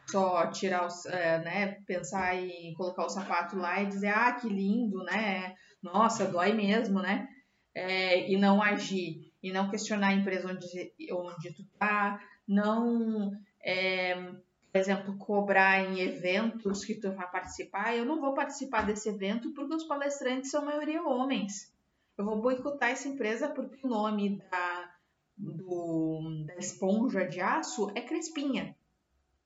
só tirar os, é, né, pensar em colocar o sapato lá e dizer, ah, que lindo, né? Nossa, dói mesmo, né? É, e não agir, e não questionar a empresa onde, onde tu tá, não, é, exemplo, cobrar em eventos que tu vai participar. Eu não vou participar desse evento porque os palestrantes são a maioria homens. Eu vou boicotar essa empresa porque o nome da, do, da esponja de aço é crespinha,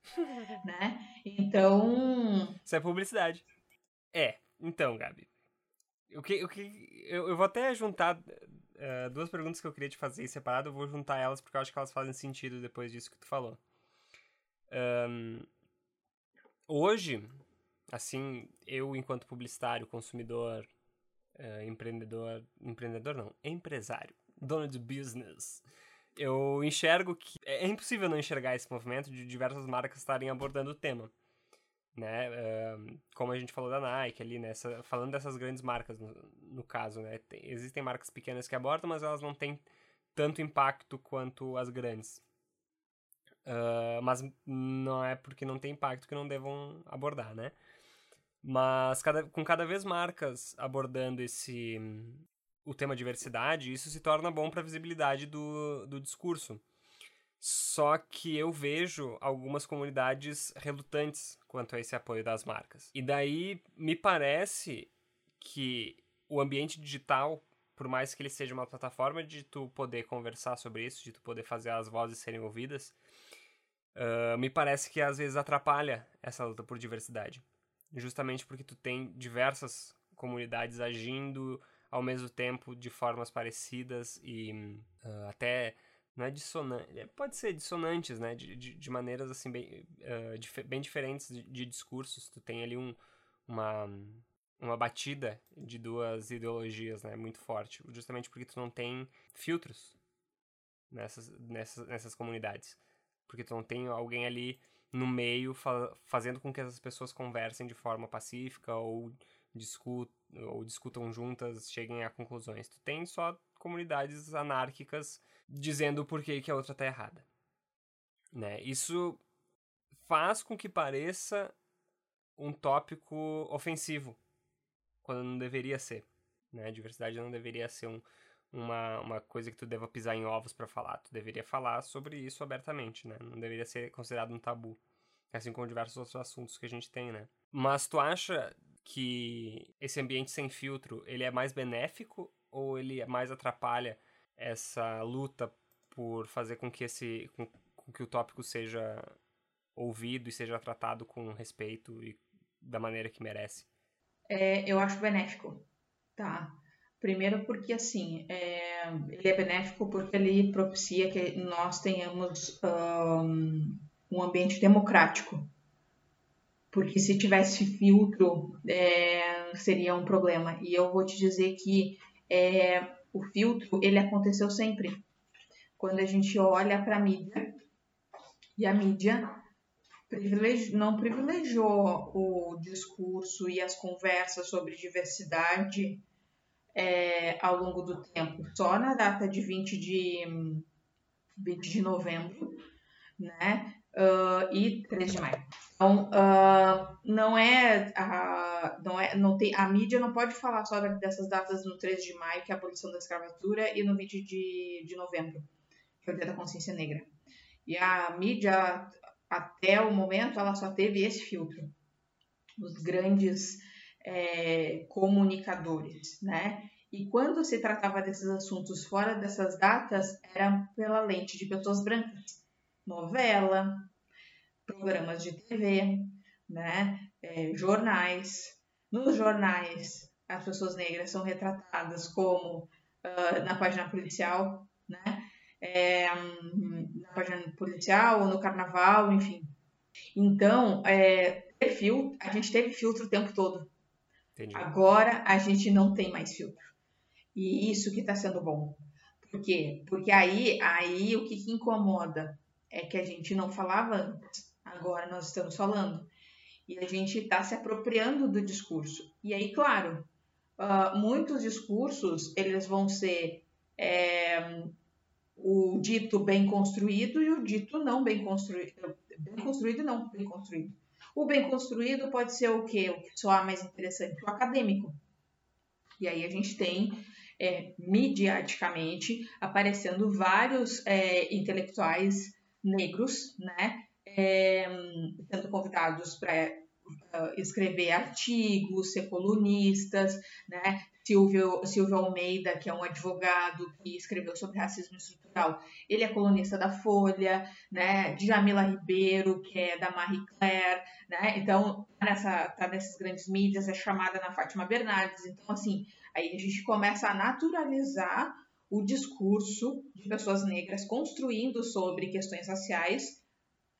né? Então, Isso é publicidade. É. Então, Gabi. O que, o que, eu, eu vou até juntar eh, duas perguntas que eu queria te fazer separado. Eu vou juntar elas porque eu acho que elas fazem sentido depois disso que tu falou. Ahn, hoje, assim, eu enquanto publicitário, consumidor, eh, empreendedor... Empreendedor não, empresário. Dono de business. Eu enxergo que... É impossível não enxergar esse movimento de diversas marcas estarem abordando o tema né? ahn, como a gente falou da Nike ali, nessa, falando dessas grandes marcas no, no caso, né? Tem- existem marcas pequenas que abordam, mas elas não têm tanto impacto quanto as grandes. Ah, mas não é porque não tem impacto que não devam abordar, né? Mas cada, com cada vez marcas abordando esse o tema diversidade, isso se torna bom para a visibilidade do, do discurso. Só que eu vejo algumas comunidades relutantes quanto a esse apoio das marcas. E daí me parece que o ambiente digital, por mais que ele seja uma plataforma de tu poder conversar sobre isso, de tu poder fazer as vozes serem ouvidas, ah, me parece que às vezes atrapalha essa luta por diversidade. Justamente porque tu tem diversas comunidades agindo ao mesmo tempo de formas parecidas e ah, até não é dissonante, pode ser dissonantes, né, de, de, de maneiras assim bem, ah, dif- bem diferentes de, de discursos. Tu tem ali um, uma uma batida de duas ideologias, né, muito forte, justamente porque tu não tem filtros nessas nessas, nessas comunidades, porque tu não tem alguém ali no meio fa fazendo com que essas pessoas conversem de forma pacífica ou discutam ou discutam juntas, cheguem a conclusões. Tu tem só comunidades anárquicas dizendo por que, que a outra tá errada. Né? Isso faz com que pareça um tópico ofensivo, quando não deveria ser. Né? A diversidade não deveria ser um, uma, uma coisa que tu deva pisar em ovos para falar. Tu deveria falar sobre isso abertamente, né? Não deveria ser considerado um tabu. Assim como diversos outros assuntos que a gente tem, né? Mas tu acha que esse ambiente sem filtro, ele é mais benéfico ou ele mais atrapalha essa luta por fazer com que esse com, com que o tópico seja ouvido e seja tratado com respeito e da maneira que merece? É, eu acho benéfico, tá? Primeiro porque, assim, é, ele é benéfico porque ele propicia que nós tenhamos um, um ambiente democrático. Porque se tivesse filtro, é, seria um problema. E eu vou te dizer que é, o filtro, ele aconteceu sempre. Quando a gente olha para a mídia, e a mídia privilegi não privilegiou o discurso e as conversas sobre diversidade é, ao longo do tempo. Só na data de 20 de, 20 de novembro, né? Uh, e 3 de maio. Então, uh, não é, a, não é, não tem, a mídia não pode falar só dessas datas no 13 de maio, que é a abolição da escravatura, e no 20 de, de novembro, que é o Dia da Consciência Negra. E a mídia, até o momento, ela só teve esse filtro. Os grandes é, comunicadores, né? E quando se tratava desses assuntos fora dessas datas, era pela lente de pessoas brancas. Novela, programas de TV, né? É, jornais. Nos jornais, as pessoas negras são retratadas como uh, na página policial, né? É, na página policial ou no carnaval, enfim. Então, é, a gente teve filtro o tempo todo. Entendi. Agora a gente não tem mais filtro. E isso que está sendo bom. Por quê? Porque aí, aí o que, que incomoda é que a gente não falava antes. Agora nós estamos falando. E a gente está se apropriando do discurso. E aí, claro, uh, muitos discursos eles vão ser é, o dito bem construído e o dito não bem construído. Bem construído não bem construído. O bem construído pode ser o quê? O que soar mais interessante? O acadêmico. E aí a gente tem, é, mediaticamente, aparecendo vários é, intelectuais negros, né? É, sendo convidados para escrever artigos, ser colunistas, né? Silvio, Silvio Almeida, que é um advogado que escreveu sobre racismo estrutural, ele é colunista da Folha, né? Djamila Ribeiro, que é da Marie Claire, né? Então, tá nessa, tá nessas grandes mídias, é chamada na Fátima Bernardes. Então, assim, aí a gente começa a naturalizar o discurso de pessoas negras construindo sobre questões raciais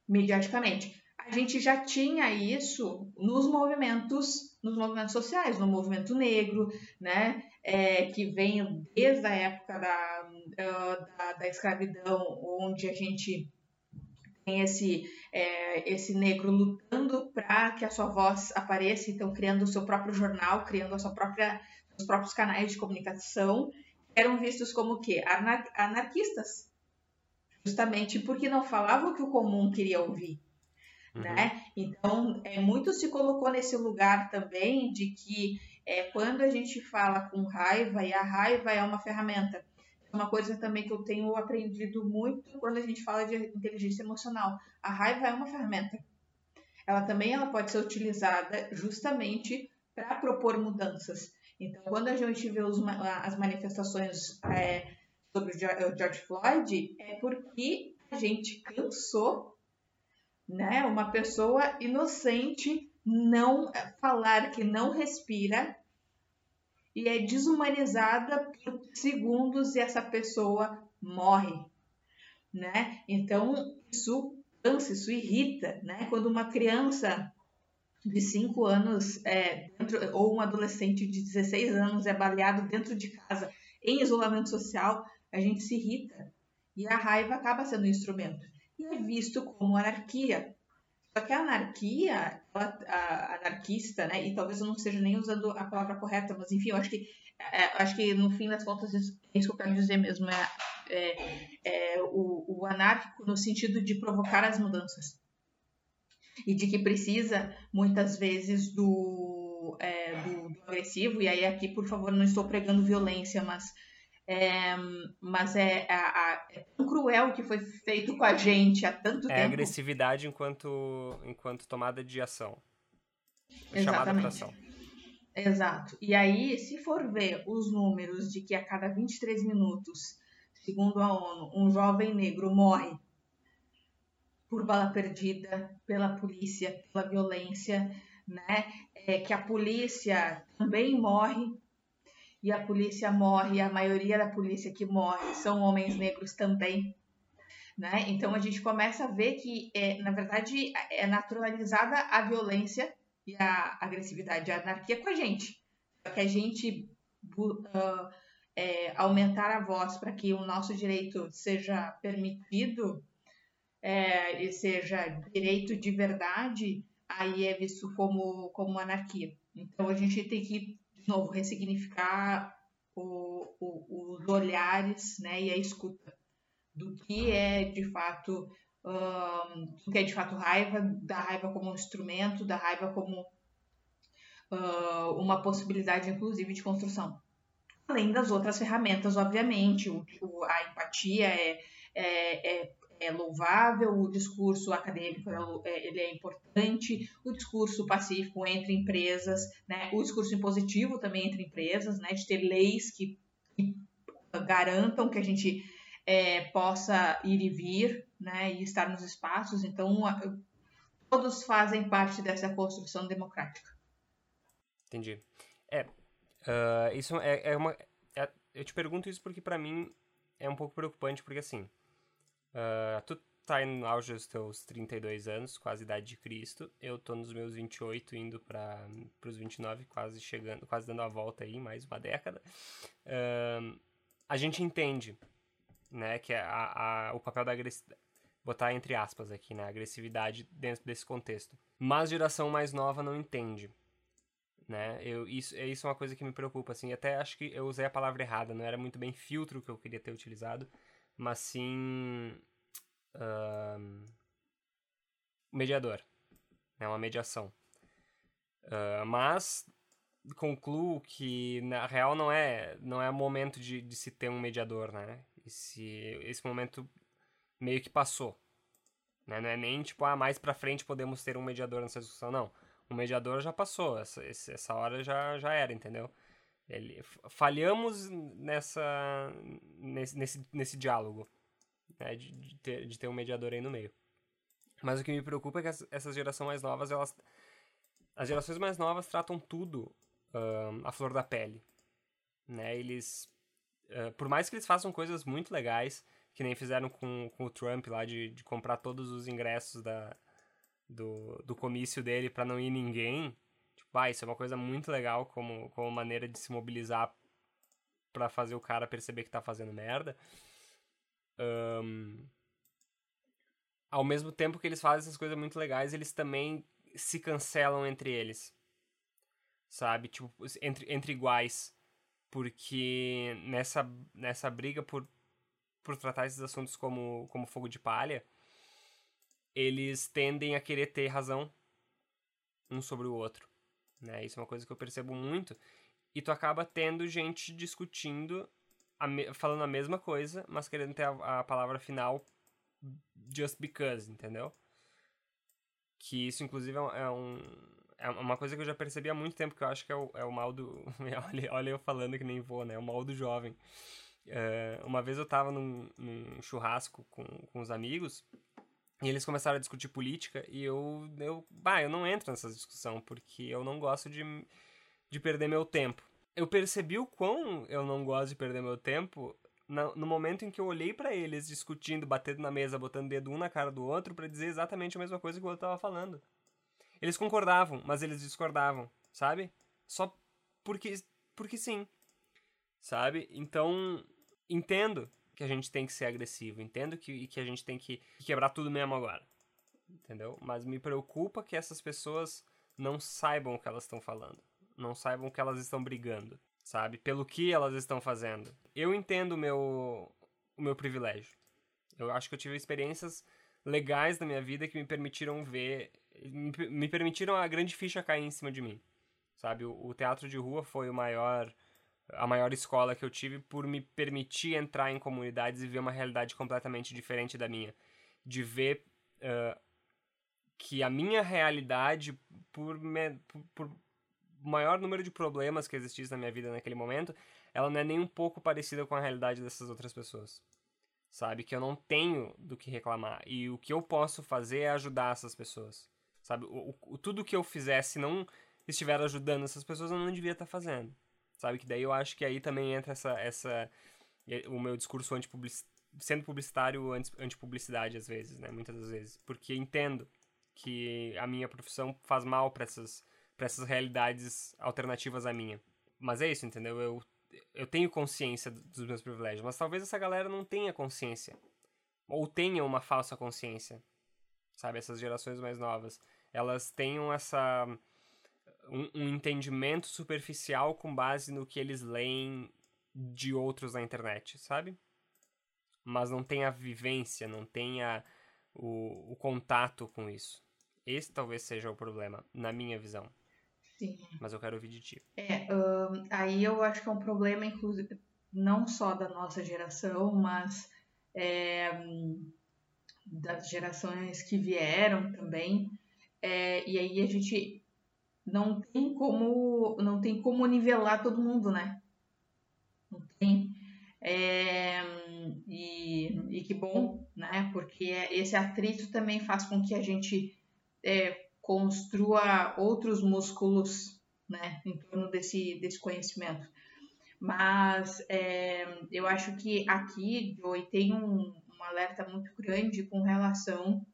mediaticamente a gente já tinha isso nos movimentos, nos movimentos sociais, no movimento negro, né, é, que vem desde a época da, da, da, escravidão, onde a gente tem esse, é, esse negro lutando para que a sua voz apareça, então criando o seu próprio jornal, criando a sua própria, os próprios canais de comunicação, eram vistos como o quê? Anar anarquistas, justamente porque não falavam o que o comum queria ouvir uhum. né? Então, é, muito se colocou nesse lugar também de que é, quando a gente fala com raiva, e a raiva é uma ferramenta, é uma coisa também que eu tenho aprendido muito quando a gente fala de inteligência emocional. A raiva é uma ferramenta. Ela também ela pode ser utilizada justamente para propor mudanças. Então, quando a gente vê os, as manifestações é, sobre o George Floyd, é porque a gente cansou né? Uma pessoa inocente não falar que não respira e é desumanizada por segundos e essa pessoa morre, né? Então isso cansa, isso irrita, né? Quando uma criança de 5 anos é, dentro, ou um adolescente de 16 anos é baleado dentro de casa em isolamento social, a gente se irrita e a raiva acaba sendo um instrumento e é visto como anarquia. Só que a anarquia, a, a, anarquista, né? E talvez eu não esteja nem usando a palavra correta, mas enfim, eu acho que é, acho que no fim das contas é isso que eu quero dizer mesmo é, é, é o, o anárquico no sentido de provocar as mudanças e de que precisa muitas vezes do, é, do, do, agressivo. E aí aqui, por favor, não estou pregando violência, mas é, mas é, a, é tão cruel que foi feito com a gente há tanto é tempo. É agressividade enquanto, enquanto tomada de ação. Exatamente. ação. Exato. E aí, se for ver os números de que a cada 23 minutos, segundo a ONU, um jovem negro morre por bala perdida, pela polícia, pela violência, né? É, que a polícia também morre e a polícia morre, a maioria da polícia que morre são homens negros também. Né? Então a gente começa a ver que, é, na verdade, é naturalizada a violência e a agressividade, a anarquia com a gente. Só que a gente uh, é, aumentar a voz para que o nosso direito seja permitido é, e seja direito de verdade, aí é visto como, como anarquia. Então a gente tem que novo, ressignificar o, o, os olhares né, e a escuta do que é de fato um, do que é de fato raiva, da raiva como um instrumento, da raiva como uh, uma possibilidade, inclusive, de construção. Além das outras ferramentas, obviamente, o, a empatia é, é, é é louvável, o discurso acadêmico é, é, ele é importante, o discurso pacífico entre empresas, né, o discurso impositivo também entre empresas, né, de ter leis que, que garantam que a gente é, possa ir e vir, né, e estar nos espaços. Então, todos fazem parte dessa construção democrática. Entendi. É, uh, isso é, é uma. É, eu te pergunto isso porque para mim é um pouco preocupante, porque assim, Uh, tu tá no auge dos teus 32 anos, quase idade de Cristo. Eu tô nos meus 28, indo para os 29, quase chegando, quase dando a volta aí, mais uma década. Uh, a gente entende, né, que a, a, o papel da agressividade, botar entre aspas aqui, né, agressividade dentro desse contexto. Mas geração mais nova não entende. Né? Eu, isso, isso é uma coisa que me preocupa, assim. Até acho que eu usei a palavra errada, não era muito bem filtro que eu queria ter utilizado mas sim uh, mediador, é uma mediação. Uh, mas concluo que na real não é não é momento de, de se ter um mediador, né? Esse, esse momento meio que passou. Né? Não é nem tipo, ah, mais pra frente podemos ter um mediador nessa discussão, não. O mediador já passou, essa, essa hora já, já era, entendeu? Ele, falhamos nessa, nesse, nesse, nesse diálogo, né, de, de, ter, de ter um mediador aí no meio. Mas o que me preocupa é que as, essa geração mais novas, elas, as gerações mais novas tratam tudo uh, à flor da pele. Né? Eles, uh, por mais que eles façam coisas muito legais, que nem fizeram com, com o Trump lá, de, de comprar todos os ingressos da, do, do comício dele para não ir ninguém, Vai, isso é uma coisa muito legal como, como maneira de se mobilizar para fazer o cara perceber que tá fazendo merda. Um, ao mesmo tempo que eles fazem essas coisas muito legais, eles também se cancelam entre eles. Sabe? Tipo, entre, entre iguais. Porque nessa, nessa briga por, por tratar esses assuntos como, como fogo de palha, eles tendem a querer ter razão um sobre o outro. Né? Isso é uma coisa que eu percebo muito. E tu acaba tendo gente discutindo, a me... falando a mesma coisa, mas querendo ter a, a palavra final just because, entendeu? Que isso, inclusive, é um, é, é uma coisa que eu já percebi há muito tempo, que eu acho que é o, é o mal do... olha, olha eu falando que nem vou, né? É o mal do jovem. Uh, uma vez eu tava num, num churrasco com, com os amigos e eles começaram a discutir política e eu, eu, bah, eu não entro nessa discussão porque eu não gosto de, de perder meu tempo. Eu percebi o quão eu não gosto de perder meu tempo no, no momento em que eu olhei para eles discutindo, batendo na mesa, botando dedo um na cara do outro para dizer exatamente a mesma coisa que o outro tava falando. Eles concordavam, mas eles discordavam, sabe? Só porque porque sim. Sabe? Então, entendo que a gente tem que ser agressivo. Entendo que, que a gente tem que quebrar tudo mesmo agora. entendeu? Mas me preocupa que essas pessoas não saibam o que elas estão falando, não saibam o que elas estão brigando, sabe? Pelo que elas estão fazendo. Eu entendo o meu, o meu privilégio. Eu acho que eu tive experiências legais na minha vida que me permitiram ver, me permitiram a grande ficha cair em cima de mim, sabe? O, o teatro de rua foi o maior a maior escola que eu tive por me permitir entrar em comunidades e ver uma realidade completamente diferente da minha. De ver uh, que a minha realidade, por, me, por, por maior número de problemas que existisse na minha vida naquele momento, ela não é nem um pouco parecida com a realidade dessas outras pessoas. Sabe? Que eu não tenho do que reclamar. E o que eu posso fazer é ajudar essas pessoas. Sabe? O, o tudo que eu fizesse não estiver ajudando essas pessoas, eu não devia estar fazendo. Sabe? Que daí eu acho que aí também entra essa. essa o meu discurso antipublic, sendo publicitário anti-publicidade às vezes, né? Muitas das vezes. Porque entendo que a minha profissão faz mal para essas, pra essas realidades alternativas à minha. Mas é isso, entendeu? Eu, eu tenho consciência dos meus privilégios, mas talvez essa galera não tenha consciência. Ou tenha uma falsa consciência. Sabe? Essas gerações mais novas. Elas tenham essa. Um, um entendimento superficial com base no que eles leem de outros na internet, sabe? Mas não tem a vivência, não tem a, o, o contato com isso. Esse talvez seja o problema, na minha visão. Sim. Mas eu quero ouvir de ti. É, um, aí eu acho que é um problema, inclusive, não só da nossa geração, mas é, das gerações que vieram também. É, e aí a gente não tem como não tem como nivelar todo mundo, né? Não tem. É, e, e que bom, né? Porque esse atrito também faz com que a gente é, construa outros músculos né, em torno desse, desse conhecimento. Mas é, eu acho que aqui, Joey, tem um, um alerta muito grande com relação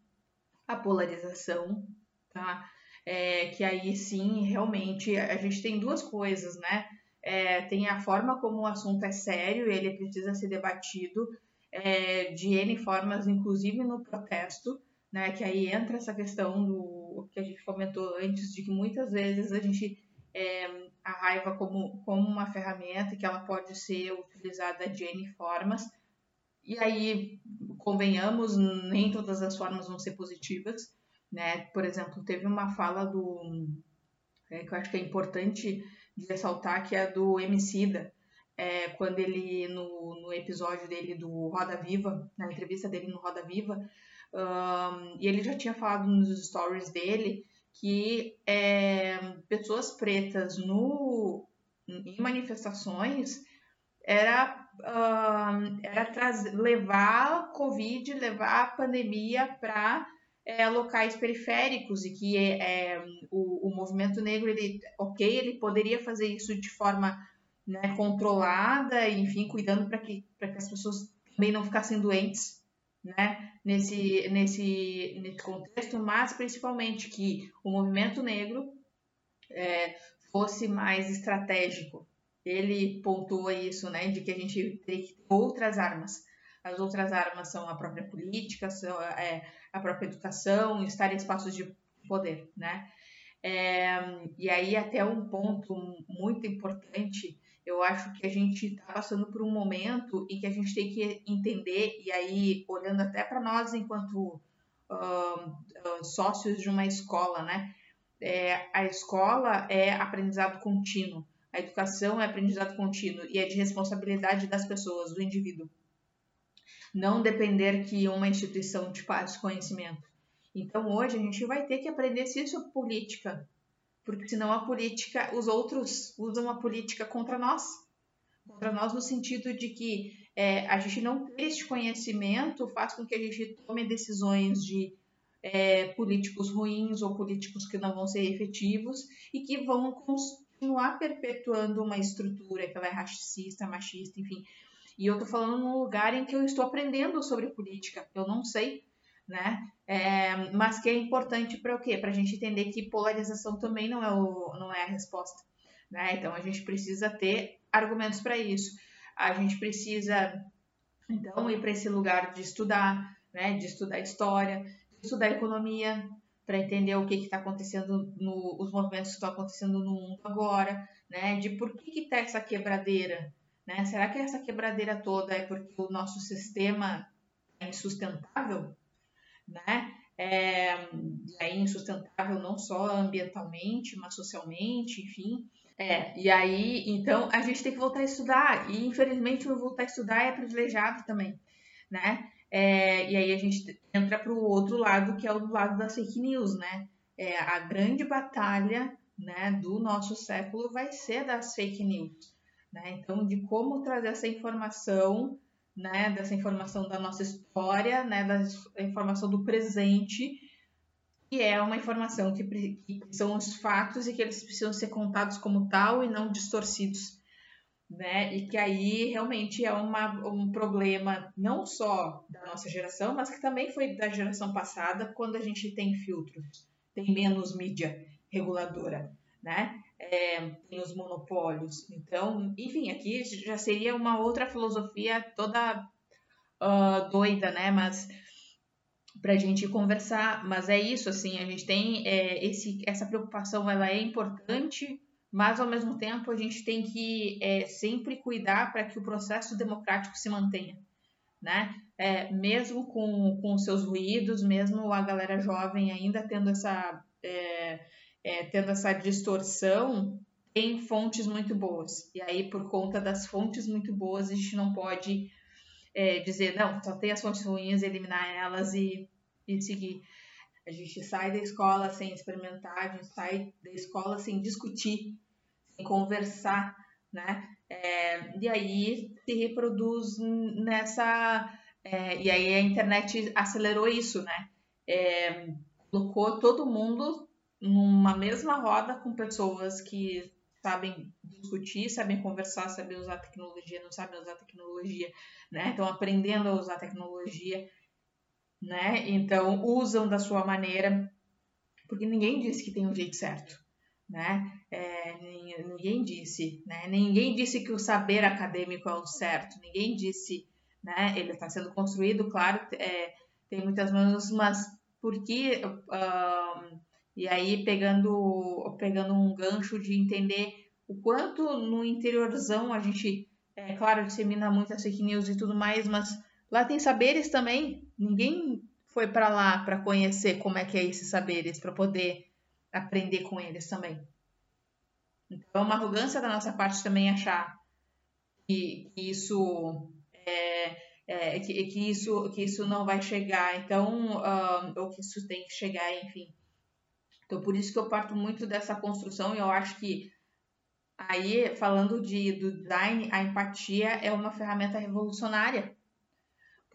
à polarização, tá? É, que aí sim, realmente, a gente tem duas coisas, né? É, tem a forma como o assunto é sério, ele precisa ser debatido é, de N formas, inclusive no protesto, né? Que aí entra essa questão do que a gente comentou antes, de que muitas vezes a gente é, a raiva como, como uma ferramenta que ela pode ser utilizada de N formas. E aí, convenhamos, nem todas as formas vão ser positivas, né? Por exemplo, teve uma fala do é, que eu acho que é importante de ressaltar, que é do Emicida, é, quando ele, no, no episódio dele do Roda Viva, na entrevista dele no Roda Viva, um, e ele já tinha falado nos stories dele que é, pessoas pretas no, em manifestações era, uh, era levar Covid, levar a pandemia para é, locais periféricos e que é, o, o movimento negro, ele, ok, ele poderia fazer isso de forma né, controlada, enfim, cuidando para que, que as pessoas também não ficassem doentes, né, nesse, nesse, nesse contexto, mas principalmente que o movimento negro é, fosse mais estratégico. Ele pontua isso, né, de que a gente tem que ter outras armas. As outras armas são a própria política, são, é, a própria educação, estar em espaços de poder, né? É, e aí até um ponto muito importante eu acho que a gente está passando por um momento em que a gente tem que entender, e aí, olhando até para nós enquanto uh, sócios de uma escola, né? É, a escola é aprendizado contínuo, a educação é aprendizado contínuo e é de responsabilidade das pessoas, do indivíduo. Não depender que uma instituição te passe conhecimento. Então, hoje, a gente vai ter que aprender se isso é política, porque senão a política, os outros usam a política contra nós, contra nós no sentido de que é, a gente não ter este conhecimento faz com que a gente tome decisões de é, políticos ruins ou políticos que não vão ser efetivos e que vão continuar perpetuando uma estrutura que ela é racista, machista, enfim. E eu tô falando num lugar em que eu estou aprendendo sobre política. Eu não sei né? É, mas que é importante para o quê? Para a gente entender que polarização também não é, o, não é a resposta, né? Então a gente precisa ter argumentos para isso. A gente precisa então ir para esse lugar de estudar, né? De estudar história, de estudar economia, para entender o que está acontecendo, no, os movimentos que estão acontecendo no mundo agora, né? De por que está essa quebradeira, né? Será que essa quebradeira toda é porque o nosso sistema é insustentável, né? É, e aí insustentável não só ambientalmente, mas socialmente, enfim. É, e aí, então, a gente tem que voltar a estudar. E, infelizmente, o voltar a estudar é privilegiado também, né? É, e aí a gente entra para o outro lado, que é o lado das fake news, né? É, a grande batalha né, do nosso século vai ser das fake news. Né? Então, de como trazer essa informação, né, dessa informação da nossa história, né, da informação do presente, que é uma informação que, que são os fatos e que eles precisam ser contados como tal e não distorcidos né? E que aí realmente é uma, um problema não só da nossa geração, mas que também foi da geração passada, quando a gente tem filtros, tem menos mídia reguladora, né? É, tem os monopólios. Então, enfim, aqui já seria uma outra filosofia toda uh, doida, né? Mas para a gente conversar, mas é isso, assim, a gente tem é, esse, essa preocupação, ela é importante mas ao mesmo tempo a gente tem que é, sempre cuidar para que o processo democrático se mantenha, né? É, mesmo com, com seus ruídos, mesmo a galera jovem ainda tendo essa, é, tendo essa distorção, tem fontes muito boas. E aí, por conta das fontes muito boas, a gente não pode é, dizer, não, só tem as fontes ruins, eliminar elas e, e seguir. A gente sai da escola sem experimentar, a gente sai da escola sem discutir conversar, né? É, e aí se reproduz nessa. É, e aí a internet acelerou isso, né? É, colocou todo mundo numa mesma roda com pessoas que sabem discutir, sabem conversar, sabem usar tecnologia, não sabem usar tecnologia, né? Estão aprendendo a usar tecnologia, né? Então usam da sua maneira, porque ninguém disse que tem um jeito certo né? É, ninguém disse, né? Ninguém disse que o saber acadêmico é o certo, ninguém disse, né? Ele está sendo construído, claro, é, tem muitas mãos, mas por que? Uh, e aí pegando, pegando um gancho de entender o quanto no interiorzão a gente, é claro, dissemina muitas fake news e tudo mais, mas lá tem saberes também. Ninguém foi para lá para conhecer como é que é esses saberes, para poder aprender com eles também. Então, é uma arrogância da nossa parte também achar que, que isso é, é, que, que, isso que isso não vai chegar, então um, ou que isso tem que chegar, enfim. Então, por isso que eu parto muito dessa construção e eu acho que aí, falando de, do design, a empatia é uma ferramenta revolucionária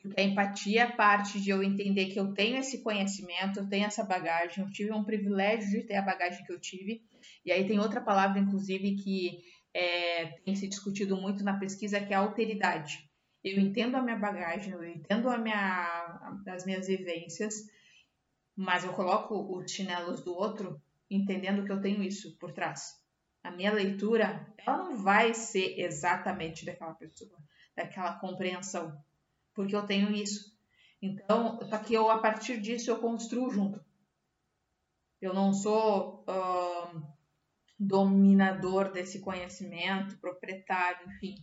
porque a empatia parte de eu entender que eu tenho esse conhecimento, eu tenho essa bagagem, eu tive um privilégio de ter a bagagem que eu tive. E aí tem outra palavra, inclusive, que é, tem se discutido muito na pesquisa, que é a alteridade. Eu entendo a minha bagagem, eu entendo a minha, as minhas vivências, mas eu coloco os chinelos do outro entendendo que eu tenho isso por trás. A minha leitura, ela não vai ser exatamente daquela pessoa, daquela compreensão porque eu tenho isso. Então, só que eu, a partir disso, eu construo junto. Eu não sou uh, dominador desse conhecimento, proprietário, enfim.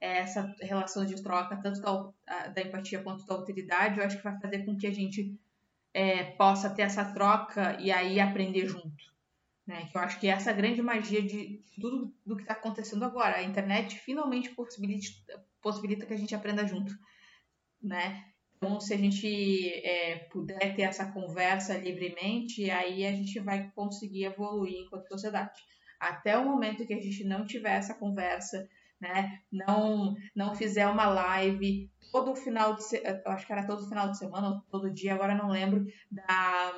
É essa relação de troca, tanto da, da, empatia quanto da autoridade, eu acho que vai fazer com que a gente é, possa ter essa troca e aí aprender junto. Né? Que eu acho que essa é a grande magia de tudo do que está acontecendo agora. A internet finalmente possibilita, possibilita que a gente aprenda junto né? Então, se a gente é, puder ter essa conversa livremente, aí a gente vai conseguir evoluir enquanto sociedade. Até o momento que a gente não tiver essa conversa, né? Não, não fizer uma live todo final de eu acho que era todo final de semana ou todo dia, agora não lembro da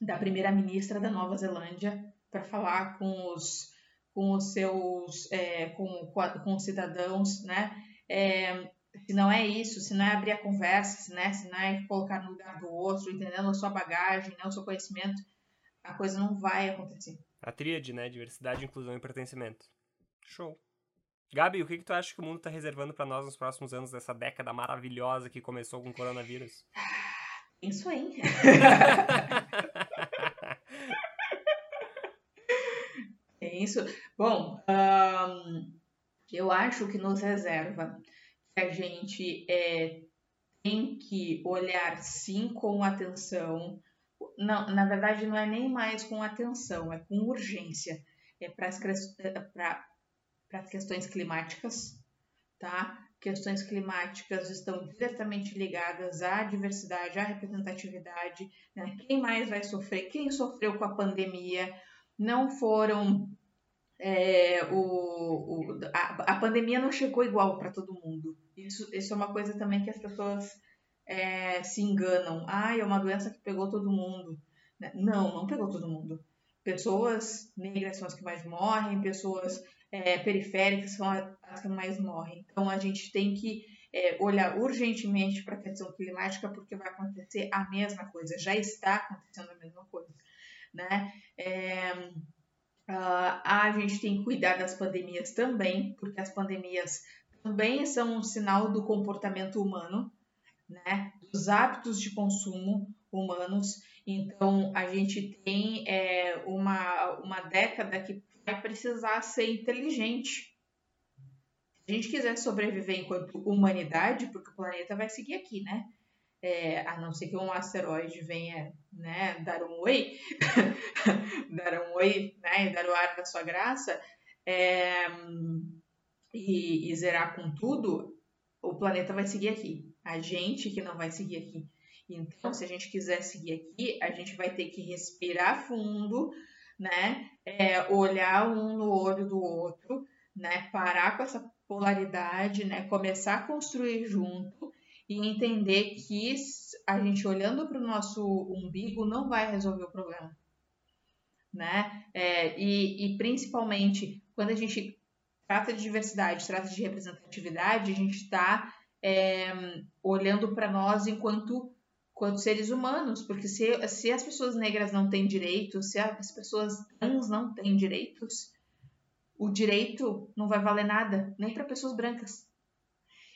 da primeira ministra da Nova Zelândia para falar com os com os seus é, com, com os cidadãos, né? É, se não é isso, se não é abrir a conversa, né? se não é colocar no lugar do outro, entendendo a sua bagagem, né? o seu conhecimento, a coisa não vai acontecer. A tríade, né? Diversidade, inclusão e pertencimento. Show. Gabi, o que, que tu acha que o mundo está reservando para nós nos próximos anos dessa década maravilhosa que começou com o coronavírus? Isso, hein? é isso. Bom, um, eu acho que nos reserva que a gente é, tem que olhar sim com atenção. Não, na verdade, não é nem mais com atenção, é com urgência. É para as questões climáticas, tá? questões climáticas estão diretamente ligadas à diversidade, à representatividade. Né? Quem mais vai sofrer? Quem sofreu com a pandemia? Não foram. É, o, o a, a, pandemia não chegou igual para todo mundo. Isso, isso é uma coisa também que as pessoas é, se enganam. Ah, é uma doença que pegou todo mundo. Né? Não, não pegou todo mundo. Pessoas negras são as que mais morrem, pessoas é, periféricas são as que mais morrem. Então a gente tem que é, olhar urgentemente para a questão climática porque vai acontecer a mesma coisa, já está acontecendo a mesma coisa, né? É, uh, a gente tem que cuidar das pandemias também, porque as pandemias também são um sinal do comportamento humano, né? Dos hábitos de consumo humanos. Então a gente tem é, uma, uma década que vai precisar ser inteligente. Se a gente quiser sobreviver enquanto humanidade, porque o planeta vai seguir aqui, né? É, a não ser que um asteroide venha né, dar um oi, dar um oi, né, dar o ar da sua graça, é, e, e zerar com tudo, o planeta vai seguir aqui. A gente que não vai seguir aqui. Então, se a gente quiser seguir aqui, a gente vai ter que respirar fundo, né? É, olhar um no olho do outro, né? Parar com essa polaridade, né? Começar a construir junto e entender que a gente olhando para o nosso umbigo não vai resolver o problema, né? É, e, e principalmente quando a gente trata de diversidade, trata de representatividade, a gente está é, olhando para nós enquanto quanto seres humanos, porque se, se as pessoas negras não têm direitos, se as pessoas trans não têm direitos, o direito não vai valer nada, nem para pessoas brancas.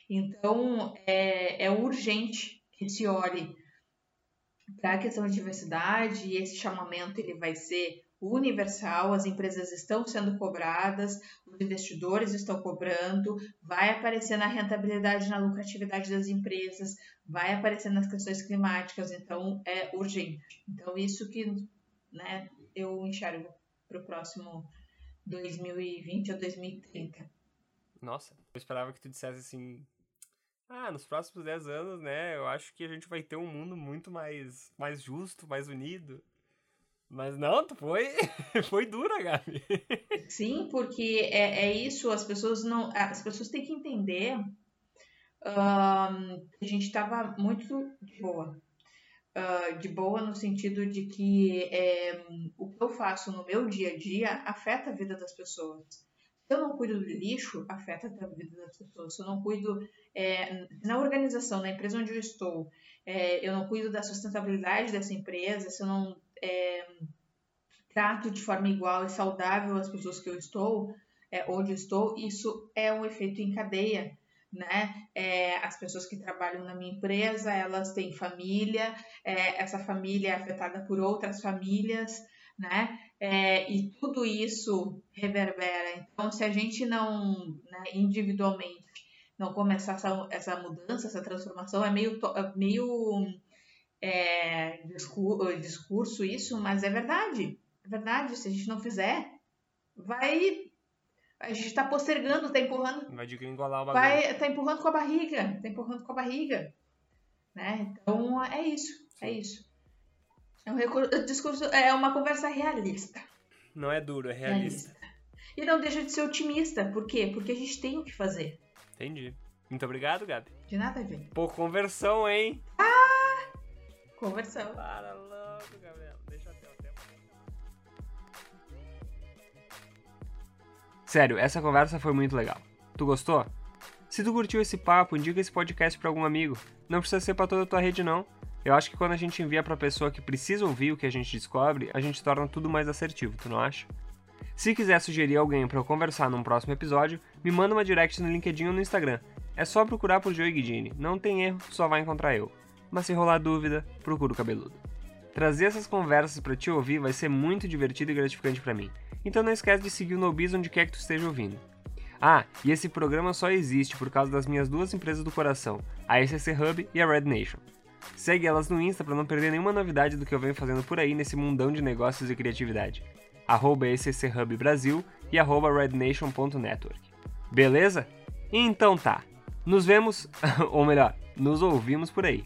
Então, é, é urgente que se olhe para a questão de diversidade e esse chamamento ele vai ser universal, as empresas estão sendo cobradas, os investidores estão cobrando, vai aparecer na rentabilidade, na lucratividade das empresas, vai aparecer nas questões climáticas, então é urgente. Então, isso que né, eu enxergo para o próximo 2020 ou 2030. Nossa, eu esperava que tu dissesse assim. Ah, nos próximos 10 anos, né? Eu acho que a gente vai ter um mundo muito mais, mais justo, mais unido. Mas não, foi, foi dura, Gabi. Sim, porque é, é isso, as pessoas não. As pessoas têm que entender um, a gente estava muito de boa. Uh, de boa no sentido de que é, o que eu faço no meu dia a dia afeta a vida das pessoas. Se eu não cuido do lixo, afeta a vida das pessoas. Se eu não cuido é, na organização, na empresa onde eu estou, é, eu não cuido da sustentabilidade dessa empresa, se eu não é, trato de forma igual e saudável as pessoas que eu estou, é, onde estou, isso é um efeito em cadeia, né? É, as pessoas que trabalham na minha empresa, elas têm família, é, essa família é afetada por outras famílias, né? É, e tudo isso reverbera. Então, se a gente não, né, individualmente, não começar essa, essa mudança, essa transformação, é meio, é meio é, discurso, discurso isso, mas é verdade. É verdade. Se a gente não fizer, vai. A gente está postergando, está empurrando. Vai degringolar o bagulho. Vai, tá empurrando com a barriga. Tá empurrando com a barriga. Né? Então é isso. É isso. É um recurso, discurso, é uma conversa realista. Não é duro, é realista. realista. E não deixa de ser otimista. Por quê? Porque a gente tem o que fazer. Entendi. Muito obrigado, Gabi. De nada, gente. Pô, conversão, hein? Ah! Conversão. Para logo, Gabriel. Deixa até o tempo. Sério, essa conversa foi muito legal. Tu gostou? Se tu curtiu esse papo, indica esse podcast para algum amigo. Não precisa ser para toda a tua rede, não. Eu acho que quando a gente envia pra pessoa que precisa ouvir o que a gente descobre, a gente torna tudo mais assertivo, tu não acha? Se quiser sugerir alguém para eu conversar num próximo episódio, me manda uma direct no LinkedIn ou no Instagram. É só procurar por Joey Guidini, não tem erro, só vai encontrar eu. Mas se rolar dúvida, procura o cabeludo. Trazer essas conversas para te ouvir vai ser muito divertido e gratificante para mim. Então não esquece de seguir o Nobis onde quer que tu esteja ouvindo. Ah, e esse programa só existe por causa das minhas duas empresas do coração, a ECC Hub e a Red Nation. Segue elas no Insta para não perder nenhuma novidade do que eu venho fazendo por aí nesse mundão de negócios e criatividade. Arroba Hub Brasil e arroba rednation.network. Beleza? Então tá. Nos vemos, ou melhor, nos ouvimos por aí.